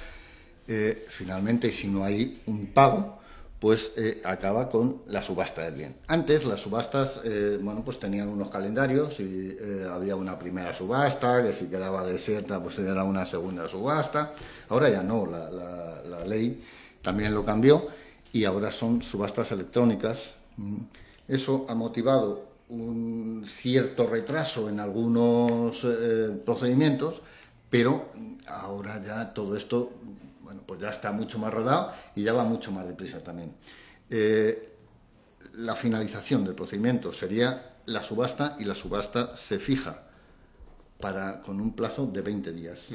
eh, finalmente, si no hay un pago, pues eh, acaba con la subasta del bien. Antes las subastas, eh, bueno, pues tenían unos calendarios y eh, había una primera subasta, que si quedaba desierta, pues era una segunda subasta. Ahora ya no, la, ley también lo cambió y ahora son subastas electrónicas. Mm. Eso ha motivado un cierto retraso en algunos procedimientos, pero ahora ya todo esto pues ya está mucho más rodado y ya va mucho más deprisa también. Eh, la finalización del procedimiento sería la subasta y la subasta se fija para, con un plazo de 20 días.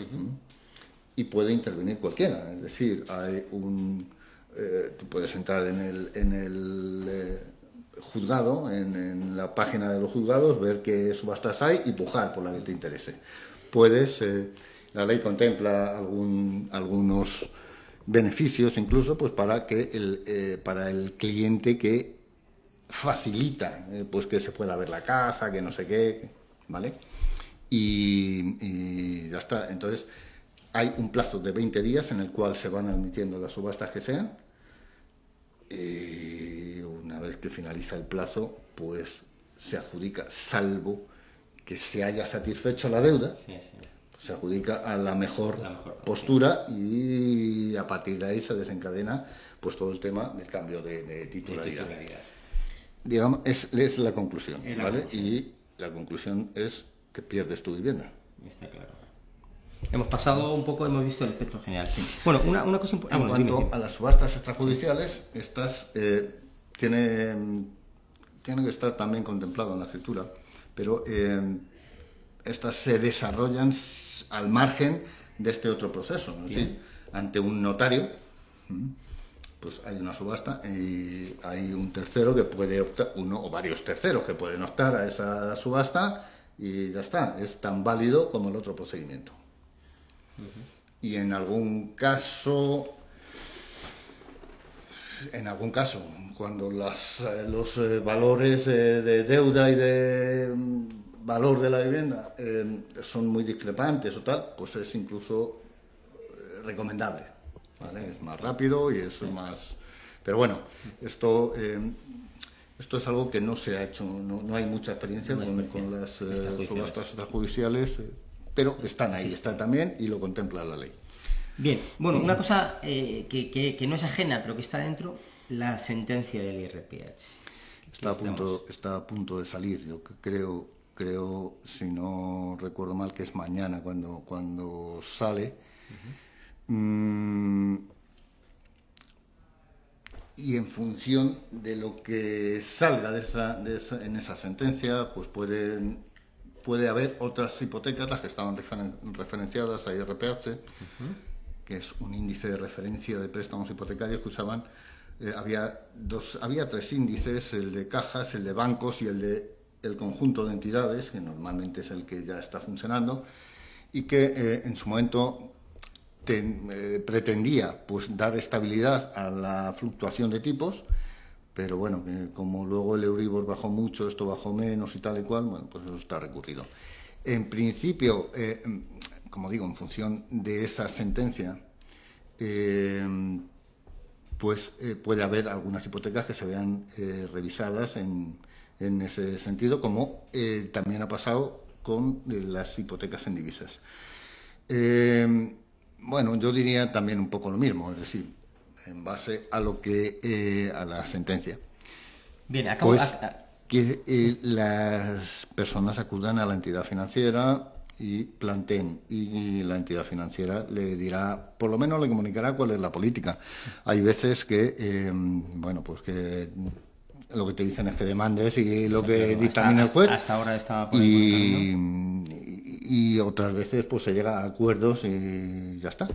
Y puede intervenir cualquiera, es decir, hay un, eh, tú puedes entrar en el, en el juzgado, en, la página de los juzgados, ver qué subastas hay y pujar por la que te interese. Puedes, eh, la ley contempla algunos beneficios incluso pues para que el, eh, para el cliente que facilita eh, pues que se pueda ver la casa, que no sé qué, ¿vale? Y, ya está. Entonces, hay un plazo de 20 días en el cual se van admitiendo las subastas que sean. Y una vez que finaliza el plazo, pues se adjudica, salvo que se haya satisfecho la deuda, se adjudica a la mejor, postura y a partir de ahí se desencadena pues todo el tema del cambio de, titularidad. Digamos, es, es, la conclusión, ¿vale? Y la conclusión es que pierdes tu vivienda. Está claro. Hemos pasado un poco, hemos visto el aspecto general. Bueno, una, una cosa importante. En cuanto a las subastas extrajudiciales, estas eh, tienen, tienen que estar también contempladas en la escritura, pero eh, estas se desarrollan al margen de este otro proceso. ante un notario, pues hay una subasta y hay un tercero que puede optar, uno o varios terceros que pueden optar a esa subasta y ya está, es tan válido como el otro procedimiento. Y en algún caso, en algún caso, cuando las, eh, los eh, valores de deuda y de mm, valor de la vivienda eh, son muy discrepantes o tal, pues es incluso recomendable. Es más rápido y es más... Pero bueno, esto, esto es algo que no se ha hecho, no, hay mucha experiencia con, con, las subastas judiciales pero están ahí, está también y lo contempla la ley. Bien, bueno, una cosa eh, que, no es ajena, pero que está dentro, la sentencia del IRPH. Está a, punto, está a punto de salir, yo creo, creo, si no recuerdo mal, que es mañana cuando, cuando sale. Mm, y en función de lo que salga en esa sentencia, pues pueden puede haber otras hipotecas, las que estaban referenciadas a IRPH, que es un índice de referencia de préstamos hipotecarios que usaban. Eh, había, dos, había tres índices, el de cajas, el de bancos y el de el conjunto de entidades, que normalmente es el que ya está funcionando, y que eh, en su momento eh, pretendía pues, dar estabilidad a la fluctuación de tipos pero bueno, como luego el Euribor bajó mucho, esto bajó menos y tal y cual, bueno, pues eso está recurrido. En principio, eh, como digo, en función de esa sentencia, eh, pues eh, puede haber algunas hipotecas que se vean revisadas en, en, ese sentido, como también ha pasado con las hipotecas en divisas. bueno, yo diría también un poco lo mismo, es decir, en base a lo que eh, a la sentencia. Bien, acabo, pues, que eh, las personas acudan a la entidad financiera y planteen y la entidad financiera le dirá, por lo menos le comunicará cuál es la política. Hay veces que, eh, bueno, pues que lo que te dicen es que demandes y lo que dictamina el juez. Hasta ahora estaba por y, y, otras veces pues se llega a acuerdos y ya está.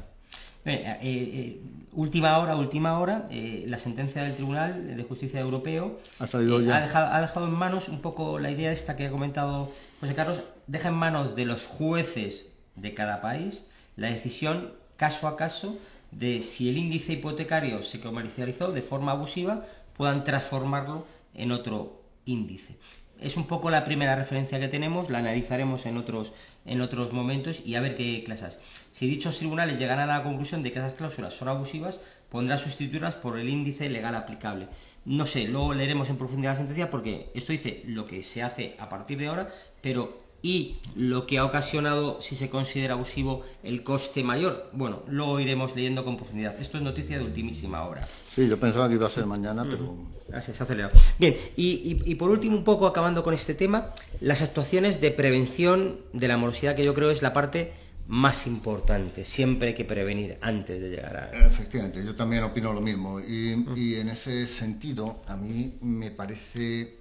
Última hora, última hora, eh, la sentencia del Tribunal de Justicia Europeo ha, eh, dejado, en manos un poco la idea esta que ha comentado José Carlos, deja en manos de los jueces de cada país la decisión caso a caso de si el índice hipotecario se comercializó de forma abusiva, puedan transformarlo en otro índice. Es un poco la primera referencia que tenemos, la analizaremos en otros, en otros momentos y a ver qué clases. Si dichos tribunales llegan a la conclusión de que esas cláusulas son abusivas, pondrá sustituirlas por el índice legal aplicable. No sé, luego leeremos en profundidad la sentencia porque esto dice lo que se hace a partir de ahora, pero y lo que ha ocasionado, si se considera abusivo, el coste mayor. Bueno, luego iremos leyendo con profundidad. Esto es noticia de ultimísima hora. Sí, yo pensaba que iba a ser mañana, pero... Así se ha acelerado. Bien, y, y, por último, un poco acabando con este tema, las actuaciones de prevención de la morosidad, que yo creo es la parte más importante. Siempre hay que prevenir antes de llegar a... Efectivamente, yo también opino lo mismo. Y, en ese sentido, a mí me parece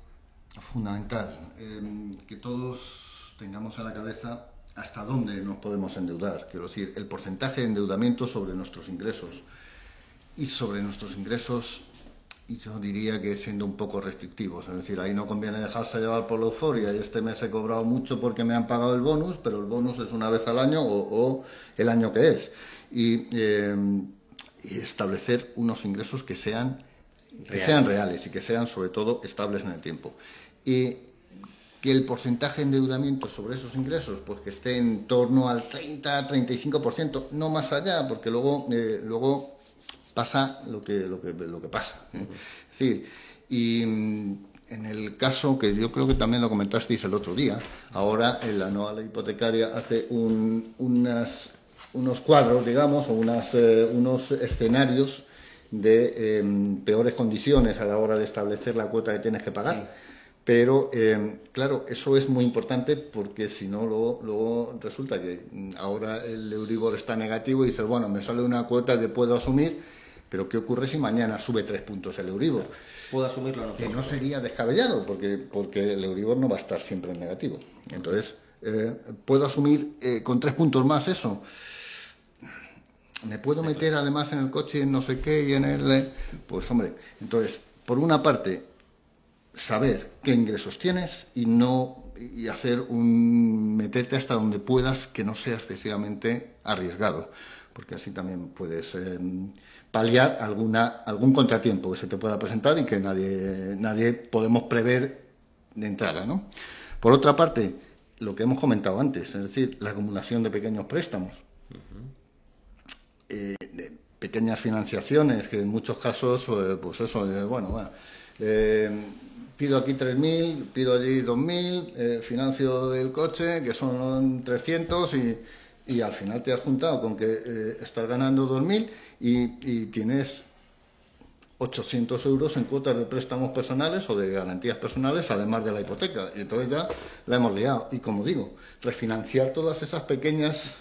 fundamental eh, que todos tengamos a la cabeza hasta dónde nos podemos endeudar. Quiero decir, el porcentaje de endeudamiento sobre nuestros ingresos. Y sobre nuestros ingresos yo diría que siendo un poco restrictivos. Es decir, ahí no conviene dejarse llevar por la euforia y este mes he cobrado mucho porque me han pagado el bonus, pero el bonus es una vez al año o, el año que es. Eh, y, establecer unos ingresos que sean, que sean reales y que sean sobre todo estables en el tiempo. Y que el porcentaje de endeudamiento sobre esos ingresos pues que esté en torno al 30-35%, no más allá, porque luego, eh, luego pasa lo que, lo que, lo que pasa. ¿eh? Es decir, y mm, en el caso que yo creo que también lo comentasteis el otro día, ahora en la nueva ley hipotecaria hace unas, unos cuadros, digamos, o unas, eh, unos escenarios de em, peores condiciones a la hora de establecer la cuota que tienes que pagar. Pero, em, claro, eso es muy importante porque si no, luego, luego, resulta que mm, ahora el Euribor está negativo y dices, bueno, me sale una cuota que puedo asumir, pero ¿qué ocurre si mañana sube tres puntos el Euribor? ¿Puedo asumirlo o no? Que no sería descabellado, porque, porque el Euribor no va a estar siempre en negativo. Entonces, eh, ¿puedo asumir eh, con tres puntos más eso? ¿Me puedo meter además en el coche en no sé qué y en el... Eh, pues hombre, entonces, por una parte, saber qué ingresos tienes y no y hacer un meterte hasta donde puedas que no sea excesivamente arriesgado porque así también puedes paliar alguna, algún contratiempo que se te pueda presentar y que nadie, nadie podemos prever de entrada. ¿no? Por otra parte, lo que hemos comentado antes, es decir, la acumulación de pequeños préstamos, eh, pequeñas financiaciones, que en muchos casos, eh, pues eso, bueno, eh, pido aquí 3.000, pido allí 2.000, financio el coche, que son 300 y y al final te has juntado con que eh, estás ganando 2.000 y, y tienes 800 euros en cuotas de préstamos personales o de garantías personales, además de la hipoteca. Y entonces ya la hemos liado. Y como digo, refinanciar todas esas pequeñas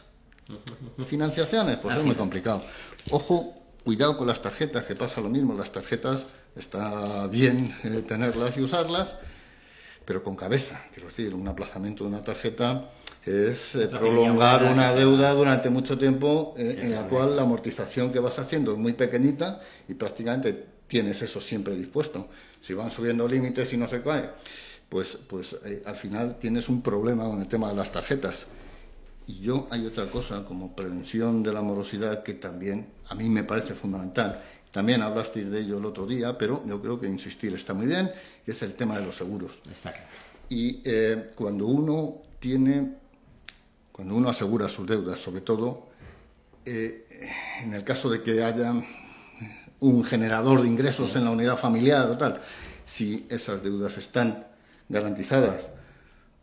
financiaciones, pues es muy complicado. Ojo, cuidado con las tarjetas, que pasa lo mismo. Las tarjetas está bien eh, tenerlas y usarlas, pero con cabeza. Quiero decir, un aplazamiento de una tarjeta es eh, prolongar una deuda durante mucho tiempo eh, en la cual la amortización que vas haciendo es muy pequeñita y prácticamente tienes eso siempre dispuesto. Si van subiendo límites y no se cae, pues, pues eh, al final tienes un problema con el tema de las tarjetas. Y yo hay otra cosa como prevención de la morosidad que también a mí me parece fundamental. También hablasteis de ello el otro día, pero yo creo que insistir está muy bien, que es el tema de los seguros. Está claro. Y cuando uno tiene cuando uno asegura sus deudas, sobre todo eh, en el caso de que haya un generador de ingresos en la unidad familiar o tal, si esas deudas están garantizadas,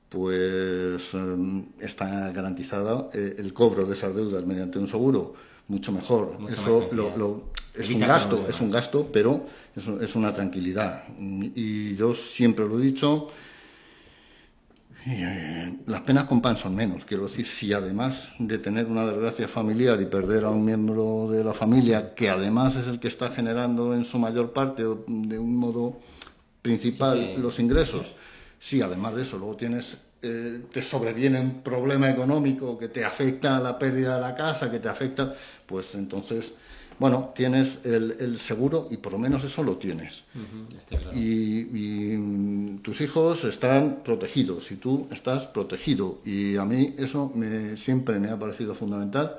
pues eh, está garantizado eh, el cobro de esas deudas mediante un seguro mucho mejor. Eso es un gasto, es un gasto, pero es una tranquilidad. Y yo siempre lo he dicho eh, las penas con pan son menos. Quiero decir, si además de tener una desgracia familiar y perder a un miembro de la familia, que además es el que está generando en su mayor parte de un modo principal los ingresos, si además de eso luego tienes eh, te sobreviene un problema económico que te afecta a la pérdida de la casa, que te afecta, pues entonces bueno, tienes el, seguro y por lo menos eso lo tienes. y, mm, tus hijos están protegidos y tú estás protegido. Y a mí eso me, siempre me ha parecido fundamental.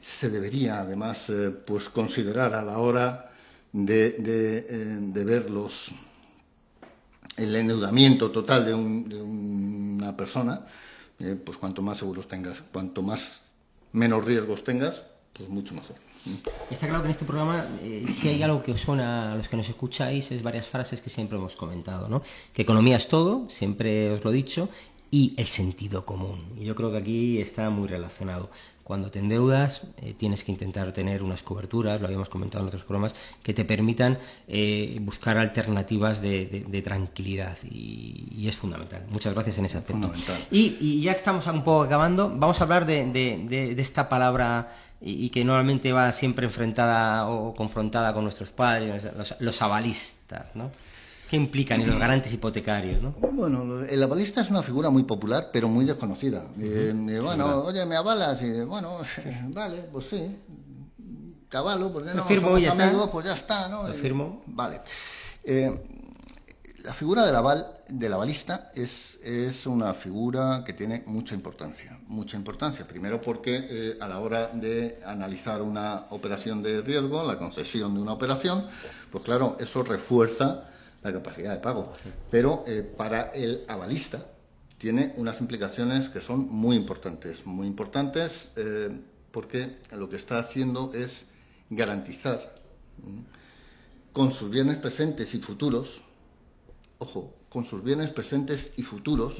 Se debería además eh, pues considerar a la hora de, eh, ver los, el endeudamiento total de, una persona, eh, pues cuanto más seguros tengas, cuanto más menos riesgos tengas, pues mucho mejor. Está claro que en este programa, eh, si hay algo que os suena a los que nos escucháis, es varias frases que siempre hemos comentado, ¿no? Que economía es todo, siempre os lo he dicho, y el sentido común. Y yo creo que aquí está muy relacionado. Cuando te endeudas, eh, tienes que intentar tener unas coberturas, lo habíamos comentado en otros programas, que te permitan eh, buscar alternativas de, tranquilidad. Y, es fundamental. Muchas gracias en ese aspecto. Y, y, ya estamos un poco acabando, vamos a hablar de esta palabra y, que normalmente va siempre enfrentada o confrontada con nuestros padres, los, avalistas, ¿no? ¿Qué implican y los garantes hipotecarios? ¿no? Bueno, el avalista es una figura muy popular, pero muy desconocida. Eh, bueno, oye, ¿me avalas? Y bueno, [LAUGHS] vale, pues sí, cabalo, porque no firmo, somos ya está. amigos, pues ya está, ¿no? Lo Y- firmo. Vale. Eh, la figura del avalista es, es una figura que tiene mucha importancia. Mucha importancia. Primero porque eh, a la hora de analizar una operación de riesgo, la concesión de una operación, pues claro, eso refuerza la capacidad de pago. Pero eh, para el avalista tiene unas implicaciones que son muy importantes. Muy importantes eh, porque lo que está haciendo es garantizar con sus bienes presentes y futuros, ojo, con sus bienes presentes y futuros,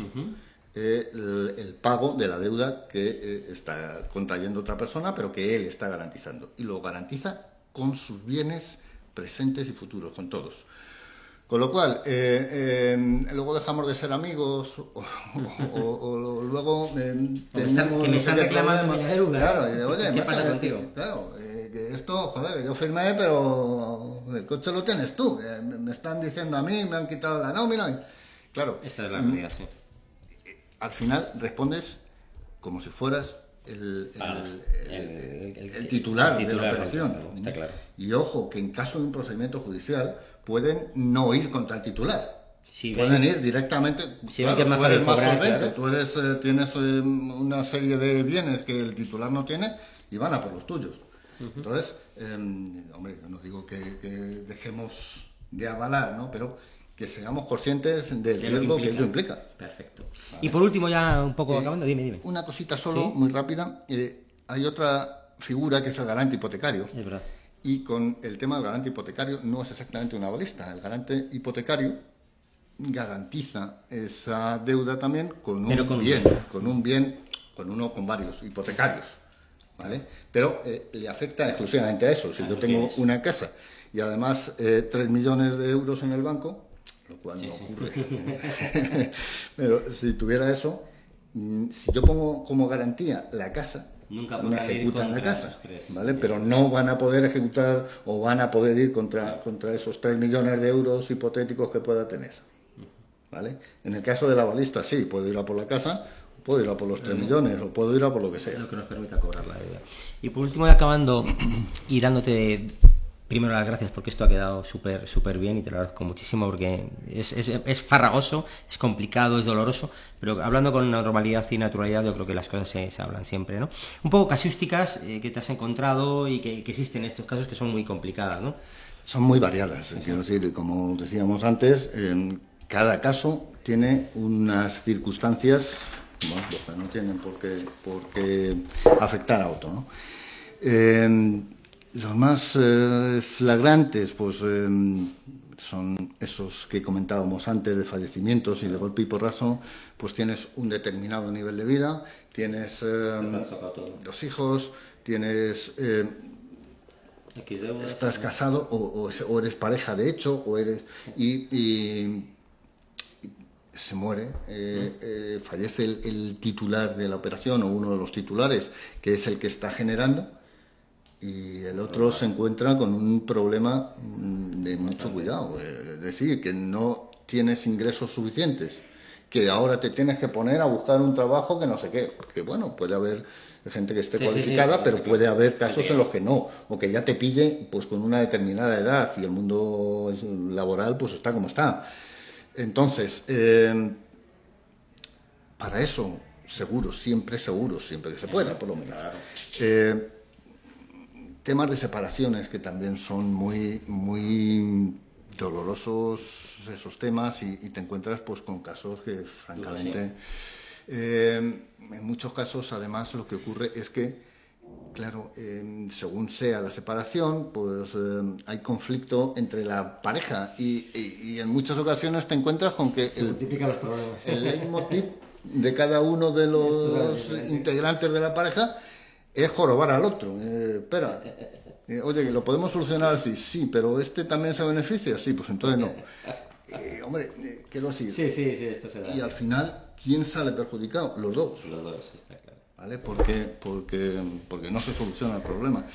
eh, el, el pago de la deuda que eh, está contrayendo otra persona, pero que él está garantizando. Y lo garantiza con sus bienes presentes y futuros, con todos. Con lo cual, eh, eh, luego dejamos de ser amigos o, o- o- o luego eh, [LAUGHS] me están- tenemos que me están reclamando mi deuda. Claro, oye, ¿Qué pasa contigo? Claro, que esto, joder, que yo firmé, pero el coche lo tienes tú. Eh, me están diciendo a mí, me han quitado la nómina. Claro, Esta es la realidad, sí. al final respondes como si fueras el, el- Ah, el- el- titular, de la operación. está claro. Y ojo, que en caso de un procedimiento judicial pueden no ir contra el titular. Si pueden ven- ir directamente. si ven que más tú eres más cobrar, solvente, claro. tú eres, eh, tienes eh, una serie de bienes que el titular no tiene y van a por los tuyos. Entonces, eh, hombre, yo no digo que, que dejemos de avalar, ¿no? Pero que seamos conscientes del De riesgo que ello implica. Perfecto. Y por último, ya un poco Eh, acabando, dime, dime. Una cosita solo, Sí. muy rápida. Eh, hay otra figura que es el garante hipotecario. Es verdad. Y con el tema del garante hipotecario no es exactamente una balista. El garante hipotecario garantiza esa deuda también con un con bien. con un bien, con uno con varios hipotecarios, ¿vale? Pero eh, le afecta exclusivamente a eso. Si yo tengo una casa y además eh, 3 millones de euros en el banco, lo cual Sí, no sí. ocurre. [LAUGHS] Pero si tuviera eso, mm, si yo pongo como garantía la casa, Nunca ir ejecutan la casa. ¿vale? Pero no van a poder ejecutar o van a poder ir contra, contra esos 3 millones de euros hipotéticos que pueda tener. ¿Vale? En el caso de la balista, sí, puedo ir a por la casa, puedo ir a por los 3 millones o puedo ir a por lo que sea. lo que nos permita cobrar la deuda. Y por último, y acabando [CLEARS THROAT] y dándote primero las gracias porque esto ha quedado súper súper bien y te lo agradezco muchísimo porque es, es, es farragoso, es complicado, es doloroso, pero hablando con normalidad y naturalidad yo creo que las cosas se, se hablan siempre, ¿no? Un poco casuísticas eh, que te has encontrado y que, que existen en estos casos que son muy complicadas, ¿no? Son muy variadas, eh, quiero decir, como decíamos antes, en cada caso tiene unas circunstancias bueno, pues no tienen por qué, por qué afectar a otro. ¿no? Eh, los más eh, flagrantes, pues eh, son esos que comentábamos antes de fallecimientos y de golpe y porrazo, pues tienes un determinado nivel de vida, tienes eh, dos hijos, tienes estás casado o, o es- o eres pareja de hecho o eres y, y- y se muere eh, eh, fallece el, el titular de la operación o uno de los titulares que es el que está generando y el otro se encuentra con un problema mm, de mucho cuidado es decir que no tienes ingresos suficientes que ahora te tienes que poner a buscar un trabajo que no sé qué que bueno puede haber gente que esté Sí, sí, sí, cualificada sí, pero puede haber casos en los que no, o que ya te pille pues con una determinada edad y el mundo laboral pues está como está. Entonces, eh, para eso, seguro, siempre seguro, siempre que se pueda, por lo menos. Eh, temas de separaciones que también son muy, muy dolorosos esos temas y, y te encuentras pues con casos que francamente eh, en muchos casos además lo que ocurre es que claro eh, según sea la separación pues eh, hay conflicto entre la pareja y, y- y en muchas ocasiones te encuentras con que el, los problemas. el leitmotiv de cada uno de los integrantes de la pareja es jorobar al otro. Eh, espera, eh, oye, lo podemos solucionar así, sí, pero este también se beneficia, sí, pues entonces no. Eh, hombre, eh, quiero decir, Sí, sí, sí, esto se da. y al final, ¿quién sale perjudicado? Los dos. Los dos, está. ¿Vale? Porque, porque, porque no se soluciona el problema.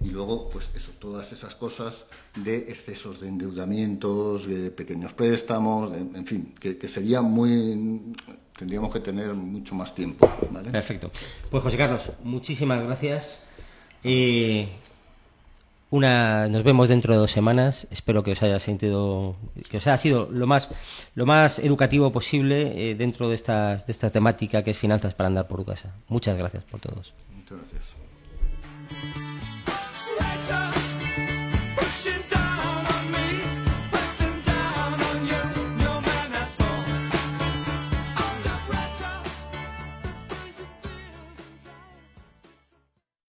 Y luego, pues eso, todas esas cosas de excesos de endeudamientos, de pequeños préstamos, en fin, que, que sería muy... tendríamos que tener mucho más tiempo, ¿vale? Perfecto. Pues José Carlos, muchísimas gracias. Eh, Una, nos vemos dentro de dos semanas. Espero que os haya sentido, que os haya sido lo más, lo más educativo posible eh, dentro de esta, de esta temática que es finanzas para andar por casa. Muchas gracias por todos.